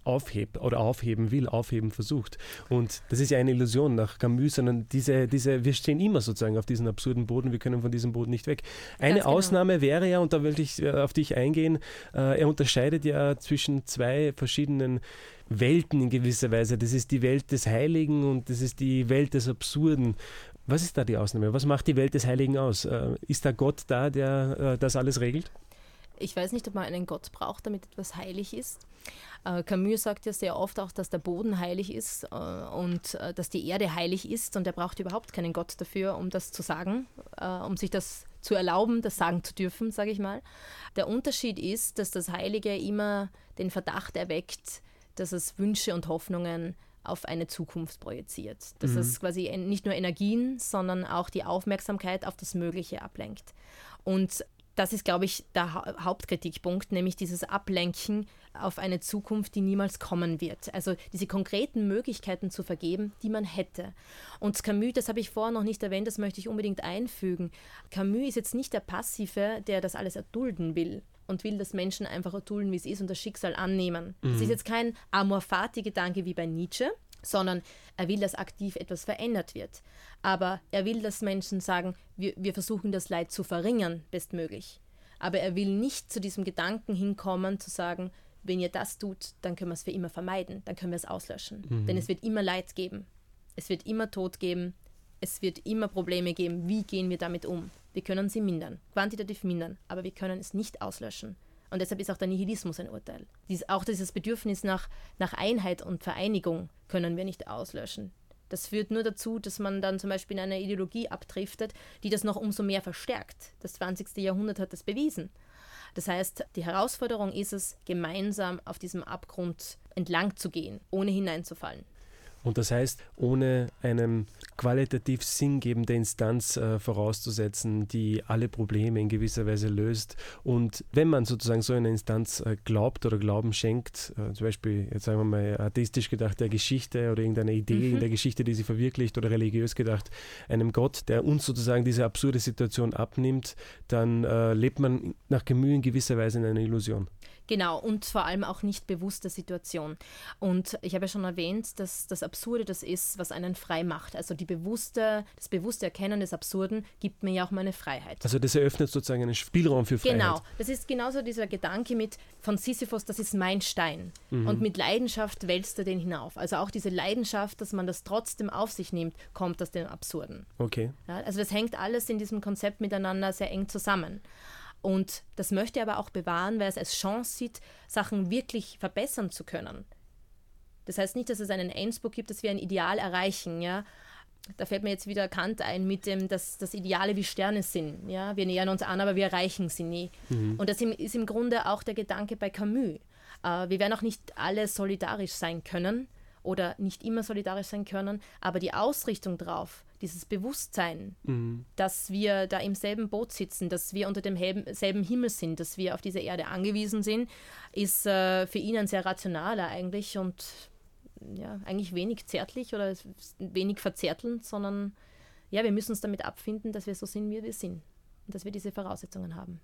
Speaker 1: aufhebt oder aufheben will, aufheben versucht. Und das ist ja eine Illusion nach Camus, sondern diese, diese, wir stehen immer sozusagen auf diesem absurden Boden, wir können von diesem Boden nicht weg. Eine genau. Ausnahme wäre ja, und da wollte ich äh, auf dich eingehen, äh, er unterscheidet ja zwischen zwei verschiedenen Welten in gewisser Weise. Das ist die Welt des Heiligen und das ist die Welt des Absurden. Was ist da die Ausnahme? Was macht die Welt des Heiligen aus? Äh, ist da Gott da, der das alles regelt?
Speaker 2: Ich weiß nicht, ob man einen Gott braucht, damit etwas heilig ist. Äh, Camus sagt ja sehr oft auch, dass der Boden heilig ist äh, und äh, dass die Erde heilig ist und er braucht überhaupt keinen Gott dafür, um das zu sagen, um sich das zu erlauben, das sagen zu dürfen, sage ich mal. Der Unterschied ist, dass das Heilige immer den Verdacht erweckt, dass es Wünsche und Hoffnungen auf eine Zukunft projiziert. Dass mhm. es quasi nicht nur Energien, sondern auch die Aufmerksamkeit auf das Mögliche ablenkt. Und das ist, glaube ich, der ha Hauptkritikpunkt, nämlich dieses Ablenken auf eine Zukunft, die niemals kommen wird. Also diese konkreten Möglichkeiten zu vergeben, die man hätte. Und Camus, das habe ich vorher noch nicht erwähnt, das möchte ich unbedingt einfügen. Camus ist jetzt nicht der Passive, der das alles erdulden will und will, dass Menschen einfach erdulden, wie es ist und das Schicksal annehmen. Mhm. Das ist jetzt kein Amor Fati-Gedanke wie bei Nietzsche, sondern er will, dass aktiv etwas verändert wird. Aber er will, dass Menschen sagen, wir, wir versuchen das Leid zu verringern, bestmöglich. Aber er will nicht zu diesem Gedanken hinkommen, zu sagen, wenn ihr das tut, dann können wir es für immer vermeiden, dann können wir es auslöschen. Mhm. Denn es wird immer Leid geben. Es wird immer Tod geben. Es wird immer Probleme geben. Wie gehen wir damit um? Wir können sie mindern, quantitativ mindern, aber wir können es nicht auslöschen. Und deshalb ist auch der Nihilismus ein Urteil. Dies, auch dieses Bedürfnis nach, nach Einheit und Vereinigung können wir nicht auslöschen. Das führt nur dazu, dass man dann zum Beispiel in eine Ideologie abdriftet, die das noch umso mehr verstärkt. Das 20. Jahrhundert hat das bewiesen. Das heißt, die Herausforderung ist es, gemeinsam auf diesem Abgrund entlang zu gehen, ohne hineinzufallen.
Speaker 1: Und das heißt, ohne eine qualitativ sinngebende Instanz äh, vorauszusetzen, die alle Probleme in gewisser Weise löst. Und wenn man sozusagen so eine Instanz äh, glaubt oder Glauben schenkt, äh, zum Beispiel, jetzt sagen wir mal, atheistisch gedacht, der Geschichte oder irgendeine Idee mhm. in der Geschichte, die sie verwirklicht, oder religiös gedacht, einem Gott, der uns sozusagen diese absurde Situation abnimmt, dann äh, lebt man nach Gemühe in gewisser Weise in einer Illusion.
Speaker 2: Genau, und vor allem auch nicht bewusster Situation. Und ich habe ja schon erwähnt, dass das Absurde das ist, was einen frei macht. Also die bewusste, das bewusste Erkennen des Absurden gibt mir ja auch meine Freiheit.
Speaker 1: Also das eröffnet sozusagen einen Spielraum für Freiheit.
Speaker 2: Genau, das ist genauso dieser Gedanke mit von Sisyphus, das ist mein Stein. Mhm. Und mit Leidenschaft wälzt er den hinauf. Also auch diese Leidenschaft, dass man das trotzdem auf sich nimmt, kommt aus dem Absurden.
Speaker 1: Okay.
Speaker 2: Ja, also das hängt alles in diesem Konzept miteinander sehr eng zusammen. Und das möchte er aber auch bewahren, weil es als Chance sieht, Sachen wirklich verbessern zu können. Das heißt nicht, dass es einen Endspurt gibt, dass wir ein Ideal erreichen, ja. Da fällt mir jetzt wieder Kant ein mit dem, dass das Ideale wie Sterne sind. Ja? Wir nähern uns an, aber wir erreichen sie nie. Mhm. Und das ist im Grunde auch der Gedanke bei Camus. Äh, wir werden auch nicht alle solidarisch sein können oder nicht immer solidarisch sein können, aber die Ausrichtung drauf, dieses Bewusstsein, mhm. dass wir da im selben Boot sitzen, dass wir unter dem selben Himmel sind, dass wir auf diese Erde angewiesen sind, ist äh, für ihn ein sehr rationaler eigentlich und ja, eigentlich wenig zärtlich oder wenig verzärtelnd, sondern ja, wir müssen uns damit abfinden, dass wir so sind, wie wir sind und dass wir diese Voraussetzungen haben.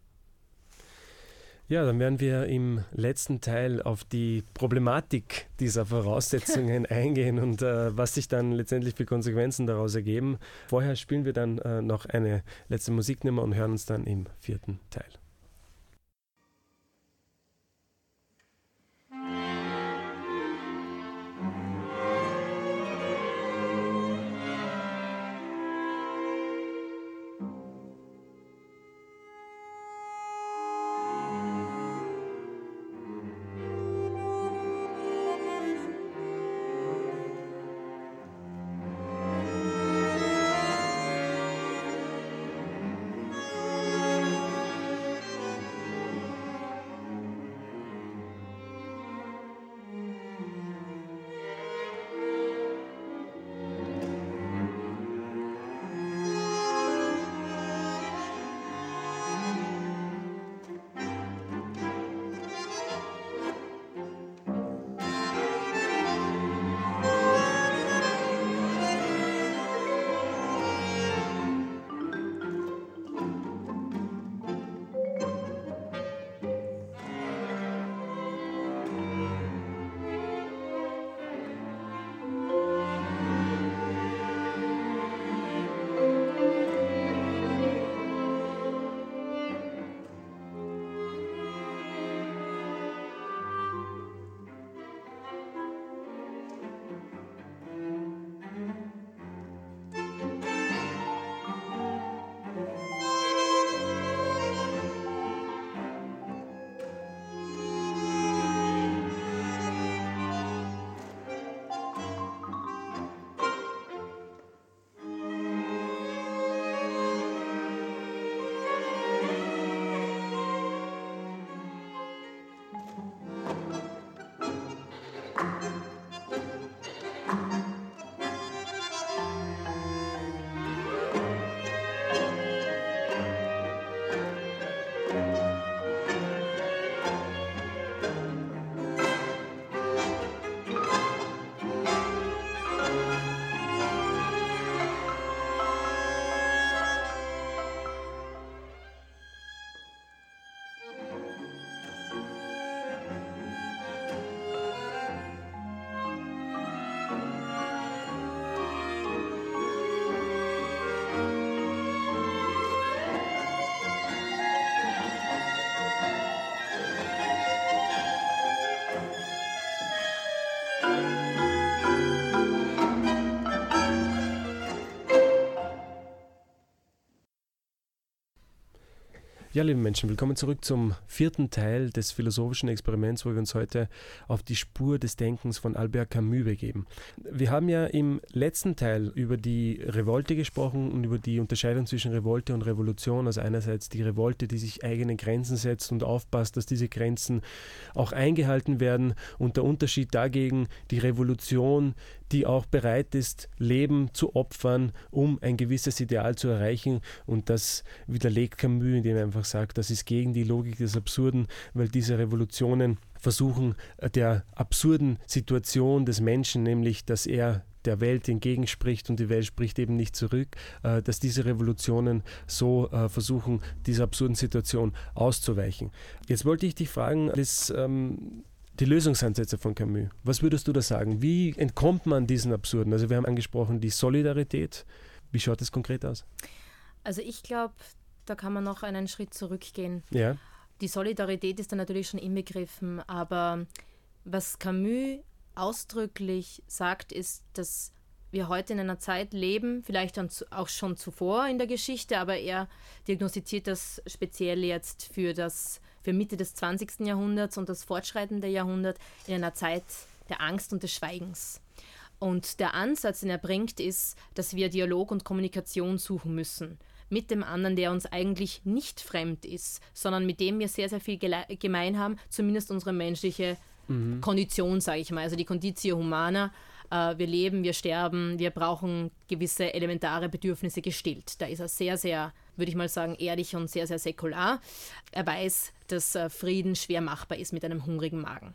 Speaker 1: Ja, dann werden wir im letzten Teil auf die Problematik dieser Voraussetzungen eingehen und äh, was sich dann letztendlich für Konsequenzen daraus ergeben. Vorher spielen wir dann äh, noch eine letzte Musiknummer und hören uns dann im vierten Teil. Ja, liebe Menschen, willkommen zurück zum vierten Teil des philosophischen Experiments, wo wir uns heute auf die Spur des Denkens von Albert Camus begeben. Wir haben ja im letzten Teil über die Revolte gesprochen und über die Unterscheidung zwischen Revolte und Revolution. Also einerseits die Revolte, die sich eigene Grenzen setzt und aufpasst, dass diese Grenzen auch eingehalten werden und der Unterschied dagegen die Revolution, die auch bereit ist, Leben zu opfern, um ein gewisses Ideal zu erreichen. Und das widerlegt Camus, indem er einfach sagt, das ist gegen die Logik des Absurden, weil diese Revolutionen versuchen, äh, der absurden Situation des Menschen, nämlich dass er der Welt entgegenspricht und die Welt spricht eben nicht zurück, äh, dass diese Revolutionen so äh, versuchen, dieser absurden Situation auszuweichen. Jetzt wollte ich dich fragen, das ähm, die Lösungsansätze von Camus. Was würdest du da sagen? Wie entkommt man diesen Absurden? Also wir haben angesprochen die Solidarität. Wie schaut das konkret aus?
Speaker 2: Also ich glaube, da kann man noch einen Schritt zurückgehen.
Speaker 1: Ja.
Speaker 2: Die Solidarität ist da natürlich schon inbegriffen, aber was Camus ausdrücklich sagt, ist, dass wir heute in einer Zeit leben, vielleicht auch schon zuvor in der Geschichte, aber er diagnostiziert das speziell jetzt für das für Mitte des 20. Jahrhunderts und das fortschreitende Jahrhundert in einer Zeit der Angst und des Schweigens. Und der Ansatz, den er bringt, ist, dass wir Dialog und Kommunikation suchen müssen mit dem anderen, der uns eigentlich nicht fremd ist, sondern mit dem wir sehr, sehr viel gemein haben, zumindest unsere menschliche mhm. Kondition, sage ich mal, also die Conditio Humana. Äh, wir leben, wir sterben, wir brauchen gewisse elementare Bedürfnisse gestillt. Da ist er sehr, sehr würde ich mal sagen, ehrlich und sehr, sehr säkular. Er weiß, dass äh, Frieden schwer machbar ist mit einem hungrigen Magen.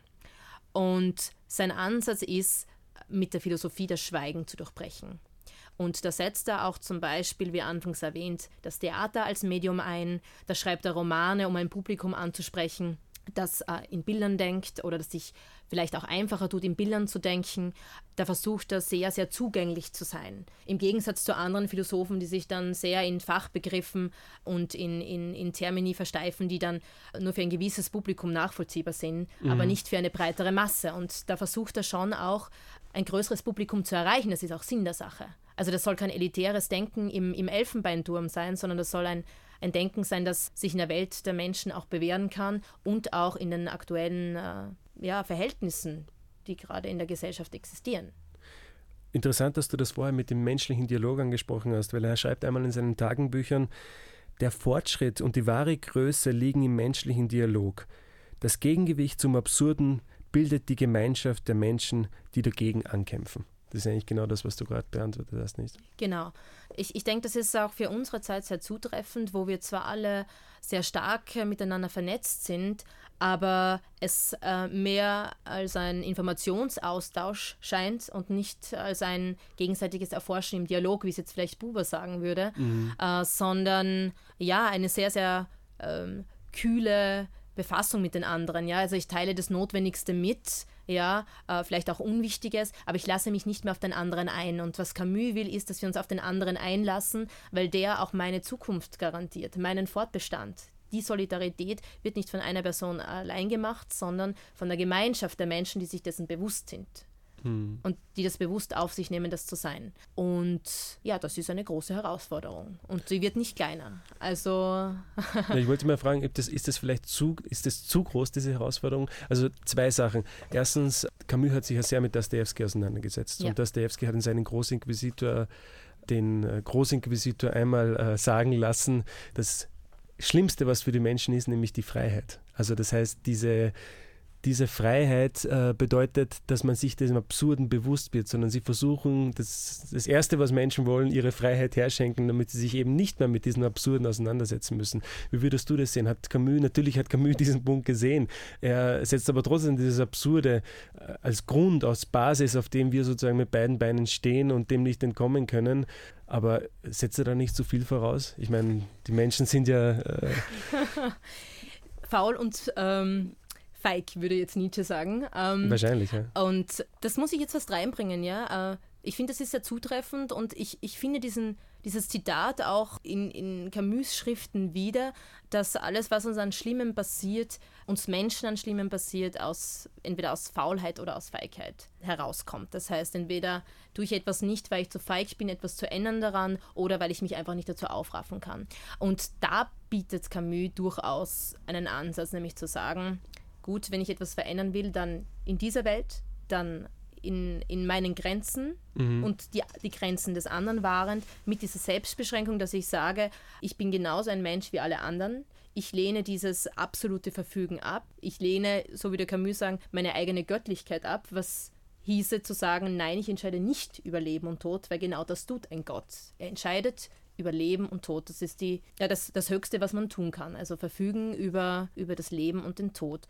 Speaker 2: Und sein Ansatz ist, mit der Philosophie das Schweigen zu durchbrechen. Und da setzt er auch zum Beispiel, wie anfangs erwähnt, das Theater als Medium ein, da schreibt er Romane, um ein Publikum anzusprechen das äh, in Bildern denkt oder das sich vielleicht auch einfacher tut, in Bildern zu denken, da versucht er sehr, sehr zugänglich zu sein. Im Gegensatz zu anderen Philosophen, die sich dann sehr in Fachbegriffen und in, in, in Termini versteifen, die dann nur für ein gewisses Publikum nachvollziehbar sind, mhm. aber nicht für eine breitere Masse. Und da versucht er schon auch, ein größeres Publikum zu erreichen. Das ist auch Sinn der Sache. Also das soll kein elitäres Denken im, im Elfenbeinturm sein, sondern das soll ein, ein Denken sein, das sich in der Welt der Menschen auch bewähren kann und auch in den aktuellen äh, ja, Verhältnissen, die gerade in der Gesellschaft existieren.
Speaker 1: Interessant, dass du das vorher mit dem menschlichen Dialog angesprochen hast, weil er schreibt einmal in seinen Tagenbüchern, der Fortschritt und die wahre Größe liegen im menschlichen Dialog. Das Gegengewicht zum Absurden bildet die Gemeinschaft der Menschen, die dagegen ankämpfen. Das ist eigentlich genau das, was du gerade beantwortet hast, nicht?
Speaker 2: Genau. Ich, ich denke, das ist auch für unsere Zeit sehr zutreffend, wo wir zwar alle sehr stark miteinander vernetzt sind, aber es äh, mehr als ein Informationsaustausch scheint und nicht als ein gegenseitiges Erforschen im Dialog, wie es jetzt vielleicht Buber sagen würde, mhm. äh, sondern ja, eine sehr, sehr ähm, kühle Befassung mit den anderen. Ja? Also ich teile das Notwendigste mit, ja, äh, vielleicht auch Unwichtiges, aber ich lasse mich nicht mehr auf den anderen ein. Und was Camus will, ist, dass wir uns auf den anderen einlassen, weil der auch meine Zukunft garantiert, meinen Fortbestand. Die Solidarität wird nicht von einer Person allein gemacht, sondern von der Gemeinschaft der Menschen, die sich dessen bewusst sind hm. und die das bewusst auf sich nehmen, das zu sein. Und ja, das ist eine große Herausforderung und sie wird nicht kleiner. Also
Speaker 1: ich wollte mal fragen, das, ist das vielleicht zu, ist das zu groß, diese Herausforderung? Also zwei Sachen. Erstens, Camus hat sich ja sehr mit Dostoevsky auseinandergesetzt ja. und Dostoevsky hat in seinen Großinquisitor den äh, Großinquisitor einmal äh, sagen lassen, das Schlimmste, was für die Menschen ist, nämlich die Freiheit. Also das heißt, diese diese Freiheit äh, bedeutet, dass man sich dem Absurden bewusst wird, sondern sie versuchen, das, das Erste, was Menschen wollen, ihre Freiheit herschenken, damit sie sich eben nicht mehr mit diesen Absurden auseinandersetzen müssen. Wie würdest du das sehen? Hat Camus, natürlich hat Camus diesen Punkt gesehen. Er setzt aber trotzdem dieses Absurde äh, als Grund, als Basis, auf dem wir sozusagen mit beiden Beinen stehen und dem nicht entkommen können. Aber setzt er da nicht zu so viel voraus? Ich meine, die Menschen sind ja. Äh
Speaker 2: Faul und ähm, feig, würde jetzt Nietzsche sagen.
Speaker 1: Ähm, Wahrscheinlich, ja.
Speaker 2: Und das muss ich jetzt fast reinbringen, ja. Äh, ich finde, das ist sehr zutreffend und ich, ich finde diesen, dieses Zitat auch in, in Camus Schriften wieder, dass alles, was uns an Schlimmem passiert, uns Menschen an Schlimmem passiert, aus, entweder aus Faulheit oder aus Feigheit herauskommt. Das heißt, entweder tue ich etwas nicht, weil ich zu feig bin, etwas zu ändern daran, oder weil ich mich einfach nicht dazu aufraffen kann. Und da bietet Camus durchaus einen Ansatz, nämlich zu sagen, gut, wenn ich etwas verändern will, dann in dieser Welt, dann in, in meinen Grenzen mhm. und die, die Grenzen des anderen wahrend, mit dieser Selbstbeschränkung, dass ich sage, ich bin genauso ein Mensch wie alle anderen. Ich lehne dieses absolute Verfügen ab. Ich lehne, so wie der Camus sagen, meine eigene Göttlichkeit ab, was hieße zu sagen, nein, ich entscheide nicht über Leben und Tod, weil genau das tut ein Gott. Er entscheidet über Leben und Tod. Das ist die, ja, das, das Höchste, was man tun kann. Also verfügen über, über das Leben und den Tod.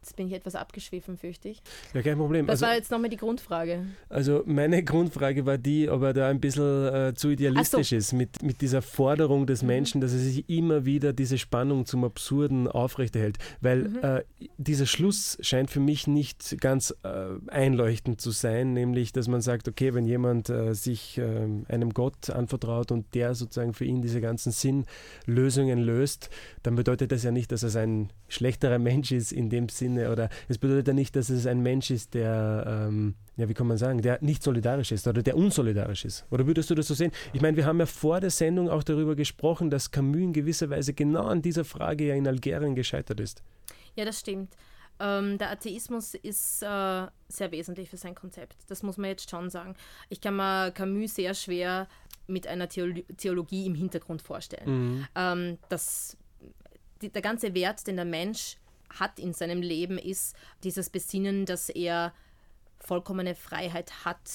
Speaker 2: Jetzt bin ich etwas abgeschwiffen, fürchte ich.
Speaker 1: Ja, kein Problem.
Speaker 2: Was also, war jetzt nochmal die Grundfrage?
Speaker 1: Also meine Grundfrage war die, ob er da ein bisschen äh, zu idealistisch so. ist mit, mit dieser Forderung des mhm. Menschen, dass er sich immer wieder diese Spannung zum Absurden aufrechterhält. Weil mhm. äh, dieser Schluss scheint für mich nicht ganz äh, einleuchtend zu sein, nämlich dass man sagt, okay, wenn jemand äh, sich ähm, einem Gott anvertraut und der sozusagen für ihn diese ganzen Sinnlösungen löst, dann bedeutet das ja nicht, dass er ein schlechterer Mensch ist in dem Sinn, Sinne oder es bedeutet ja nicht, dass es ein Mensch ist, der, ähm, ja, wie kann man sagen, der nicht solidarisch ist oder der unsolidarisch ist. Oder würdest du das so sehen? Ich meine, wir haben ja vor der Sendung auch darüber gesprochen, dass Camus in gewisser Weise genau an dieser Frage ja in Algerien gescheitert ist.
Speaker 2: Ja, das stimmt. Ähm, der Atheismus ist äh, sehr wesentlich für sein Konzept. Das muss man jetzt schon sagen. Ich kann mir Camus sehr schwer mit einer Theologie im Hintergrund vorstellen. Mhm. Ähm, das, die, der ganze Wert, den der Mensch hat in seinem Leben, ist dieses Besinnen, dass er vollkommene Freiheit hat,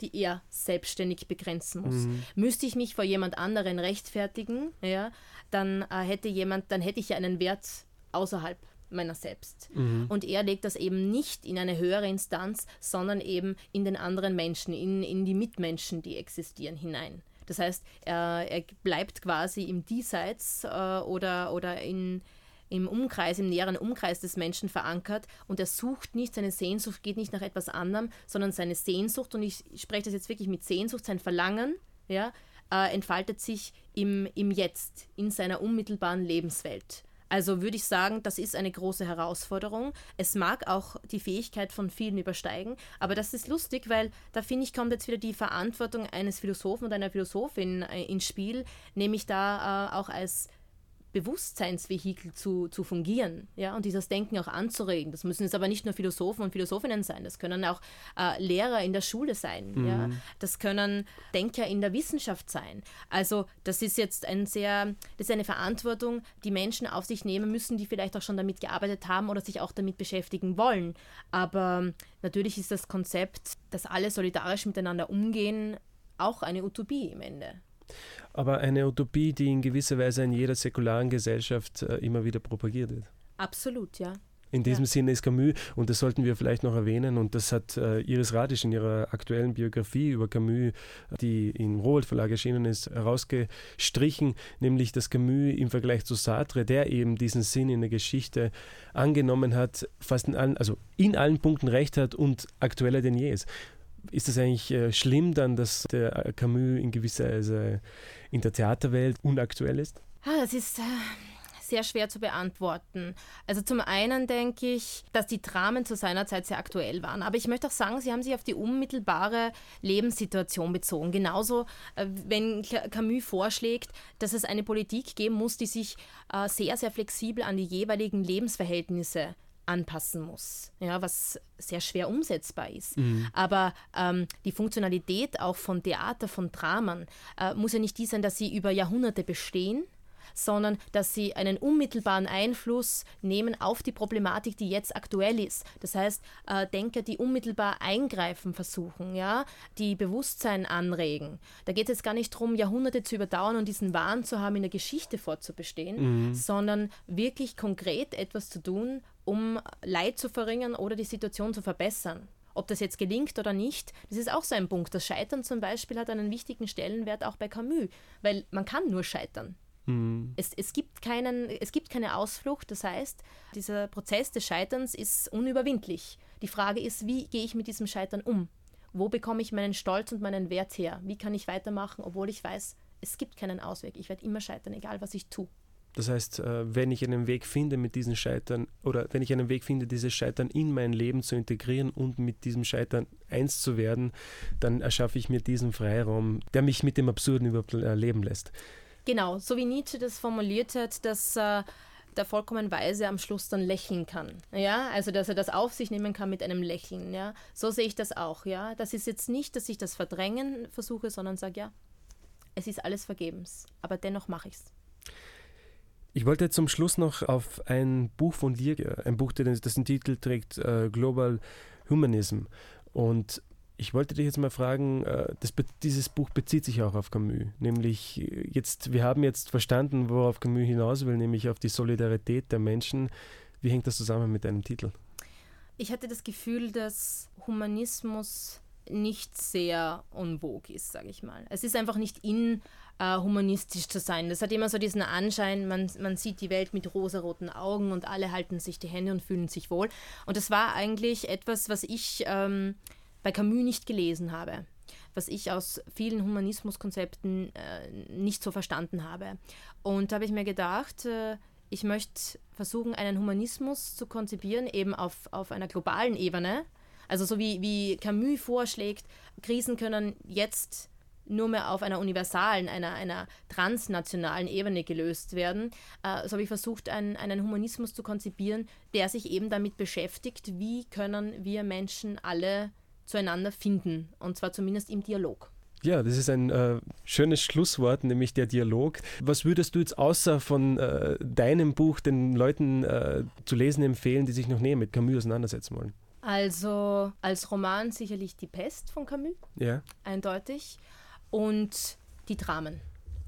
Speaker 2: die er selbstständig begrenzen muss. Mhm. Müsste ich mich vor jemand anderen rechtfertigen, ja, dann äh, hätte jemand, dann hätte ich ja einen Wert außerhalb meiner selbst. Mhm. Und er legt das eben nicht in eine höhere Instanz, sondern eben in den anderen Menschen, in, in die Mitmenschen, die existieren, hinein. Das heißt, er, er bleibt quasi im Diesseits äh, oder, oder in, im Umkreis, im näheren Umkreis des Menschen verankert und er sucht nicht, seine Sehnsucht geht nicht nach etwas anderem, sondern seine Sehnsucht, und ich spreche das jetzt wirklich mit Sehnsucht, sein Verlangen, ja, äh, entfaltet sich im, im Jetzt, in seiner unmittelbaren Lebenswelt. Also würde ich sagen, das ist eine große Herausforderung. Es mag auch die Fähigkeit von vielen übersteigen, aber das ist lustig, weil da finde ich, kommt jetzt wieder die Verantwortung eines Philosophen oder einer Philosophin äh, ins Spiel, nämlich da äh, auch als Bewusstseinsvehikel zu, zu fungieren ja, und dieses Denken auch anzuregen. Das müssen jetzt aber nicht nur Philosophen und Philosophinnen sein, das können auch äh, Lehrer in der Schule sein, mhm. ja, das können Denker in der Wissenschaft sein. Also das ist jetzt ein sehr, das ist eine Verantwortung, die Menschen auf sich nehmen müssen, die vielleicht auch schon damit gearbeitet haben oder sich auch damit beschäftigen wollen. Aber natürlich ist das Konzept, dass alle solidarisch miteinander umgehen, auch eine Utopie im Ende
Speaker 1: aber eine Utopie, die in gewisser Weise in jeder säkularen Gesellschaft äh, immer wieder propagiert wird.
Speaker 2: Absolut, ja.
Speaker 1: In diesem ja. Sinne ist Camus, und das sollten wir vielleicht noch erwähnen, und das hat äh, Iris Radisch in ihrer aktuellen Biografie über Camus, die im Rowold Verlag erschienen ist, herausgestrichen, nämlich dass Camus im Vergleich zu Sartre, der eben diesen Sinn in der Geschichte angenommen hat, fast in allen, also in allen Punkten recht hat und aktueller denn je ist. Ist es eigentlich äh, schlimm dann, dass der Camus in gewisser Weise in der Theaterwelt unaktuell ist?
Speaker 2: Ah, das ist äh, sehr schwer zu beantworten. Also zum einen denke ich, dass die Dramen zu seiner Zeit sehr aktuell waren. Aber ich möchte auch sagen, sie haben sich auf die unmittelbare Lebenssituation bezogen. Genauso, äh, wenn Camus vorschlägt, dass es eine Politik geben muss, die sich äh, sehr, sehr flexibel an die jeweiligen Lebensverhältnisse anpassen muss, ja, was sehr schwer umsetzbar ist. Mhm. Aber ähm, die Funktionalität auch von Theater, von Dramen, äh, muss ja nicht die sein, dass sie über Jahrhunderte bestehen, sondern dass sie einen unmittelbaren Einfluss nehmen auf die Problematik, die jetzt aktuell ist. Das heißt, äh, Denker, die unmittelbar eingreifen versuchen, ja, die Bewusstsein anregen. Da geht es jetzt gar nicht darum, Jahrhunderte zu überdauern und diesen Wahn zu haben, in der Geschichte fortzubestehen, mhm. sondern wirklich konkret etwas zu tun, um Leid zu verringern oder die Situation zu verbessern. Ob das jetzt gelingt oder nicht, das ist auch so ein Punkt. Das Scheitern zum Beispiel hat einen wichtigen Stellenwert auch bei Camus, weil man kann nur scheitern. Mhm. Es, es, gibt keinen, es gibt keine Ausflucht, das heißt, dieser Prozess des Scheiterns ist unüberwindlich. Die Frage ist, wie gehe ich mit diesem Scheitern um? Wo bekomme ich meinen Stolz und meinen Wert her? Wie kann ich weitermachen, obwohl ich weiß, es gibt keinen Ausweg. Ich werde immer scheitern, egal was ich tue.
Speaker 1: Das heißt, äh, wenn ich einen Weg finde, mit diesen Scheitern, oder wenn ich einen Weg finde, dieses Scheitern in mein Leben zu integrieren und mit diesem Scheitern eins zu werden, dann erschaffe ich mir diesen Freiraum, der mich mit dem Absurden überhaupt erleben lässt.
Speaker 2: Genau, so wie Nietzsche das formuliert hat, dass äh, der vollkommen Weise am Schluss dann lächeln kann. Ja, also dass er das auf sich nehmen kann mit einem Lächeln. Ja, so sehe ich das auch. Ja, das ist jetzt nicht, dass ich das verdrängen versuche, sondern sage, ja, es ist alles vergebens, aber dennoch mache ich es.
Speaker 1: Ich wollte zum Schluss noch auf ein Buch von dir, ein Buch, das den Titel trägt, äh, Global Humanism. Und ich wollte dich jetzt mal fragen, äh, das, dieses Buch bezieht sich auch auf Camus, nämlich äh, jetzt, wir haben jetzt verstanden, worauf Camus hinaus will, nämlich auf die Solidarität der Menschen. Wie hängt das zusammen mit deinem Titel?
Speaker 2: Ich hatte das Gefühl, dass Humanismus nicht sehr en ist, sage ich mal. Es ist einfach nicht in, äh, humanistisch zu sein. Das hat immer so diesen Anschein, man, man sieht die Welt mit rosaroten Augen und alle halten sich die Hände und fühlen sich wohl. Und das war eigentlich etwas, was ich ähm, bei Camus nicht gelesen habe, was ich aus vielen Humanismuskonzepten äh, nicht so verstanden habe. Und da habe ich mir gedacht, äh, ich möchte versuchen, einen Humanismus zu konzipieren, eben auf, auf einer globalen Ebene. Also so wie, wie Camus vorschlägt, Krisen können jetzt nur mehr auf einer universalen, einer, einer transnationalen Ebene gelöst werden. Äh, so habe ich versucht, ein, einen Humanismus zu konzipieren, der sich eben damit beschäftigt, wie können wir Menschen alle zueinander finden. Und zwar zumindest im Dialog.
Speaker 1: Ja, das ist ein äh, schönes Schlusswort, nämlich der Dialog. Was würdest du jetzt außer von äh, deinem Buch den Leuten äh, zu lesen empfehlen, die sich noch näher mit Camus auseinandersetzen wollen?
Speaker 2: Also als Roman sicherlich Die Pest von Camus. Ja. Eindeutig. Und die Dramen.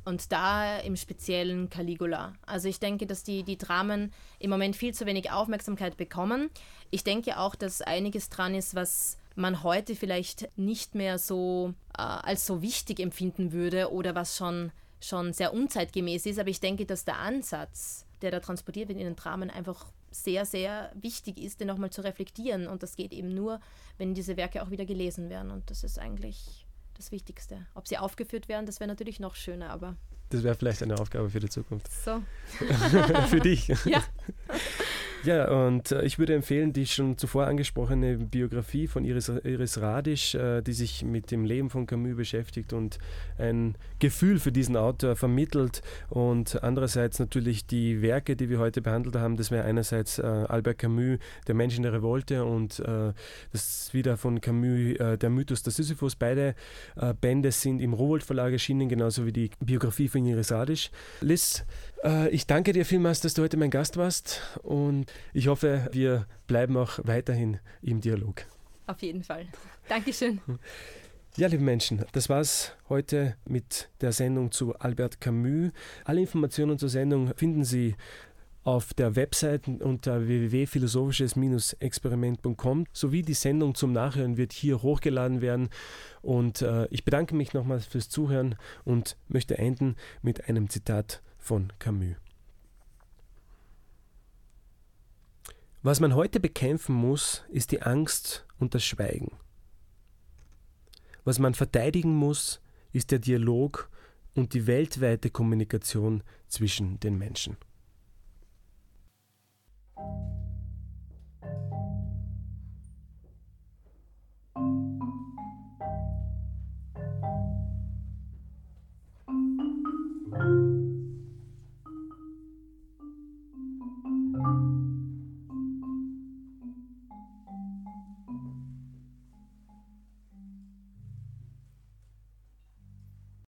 Speaker 2: Und da im Speziellen Caligula. Also ich denke, dass die, die Dramen im Moment viel zu wenig Aufmerksamkeit bekommen. Ich denke auch, dass einiges dran ist, was man heute vielleicht nicht mehr so äh, als so wichtig empfinden würde oder was schon, schon sehr unzeitgemäß ist. Aber ich denke, dass der Ansatz, der da transportiert wird in den Dramen, einfach sehr, sehr wichtig ist, den nochmal zu reflektieren. Und das geht eben nur, wenn diese Werke auch wieder gelesen werden. Und das ist eigentlich das Wichtigste. Ob sie aufgeführt werden, das wäre natürlich noch schöner, aber.
Speaker 1: Das wäre vielleicht eine Aufgabe für die Zukunft.
Speaker 2: So.
Speaker 1: für dich.
Speaker 2: Ja.
Speaker 1: Ja, und äh, ich würde empfehlen, die schon zuvor angesprochene Biografie von Iris, Iris Radisch, äh, die sich mit dem Leben von Camus beschäftigt und ein Gefühl für diesen Autor vermittelt. Und andererseits natürlich die Werke, die wir heute behandelt haben. Das wäre einerseits äh, Albert Camus, Der Mensch in der Revolte und das wieder von Camus, Der Mythos der Sisyphus. Beide Bände sind im Rowold Verlag erschienen, genauso wie die Biografie von Iris Radisch. Liz, ich danke dir vielmals, dass du heute mein Gast warst und ich hoffe, wir bleiben auch weiterhin im Dialog.
Speaker 2: Auf jeden Fall. Dankeschön.
Speaker 1: Ja, liebe Menschen, das war's heute mit der Sendung zu Albert Camus. Alle Informationen zur Sendung finden Sie auf der Website unter www.philosophisches-experiment.com sowie die Sendung zum Nachhören wird hier hochgeladen werden. Und äh, ich bedanke mich nochmals fürs Zuhören und möchte enden mit einem Zitat von Camus. Was man heute bekämpfen muss, ist die Angst und das Schweigen. Was man verteidigen muss, ist der Dialog und die weltweite Kommunikation zwischen den Menschen.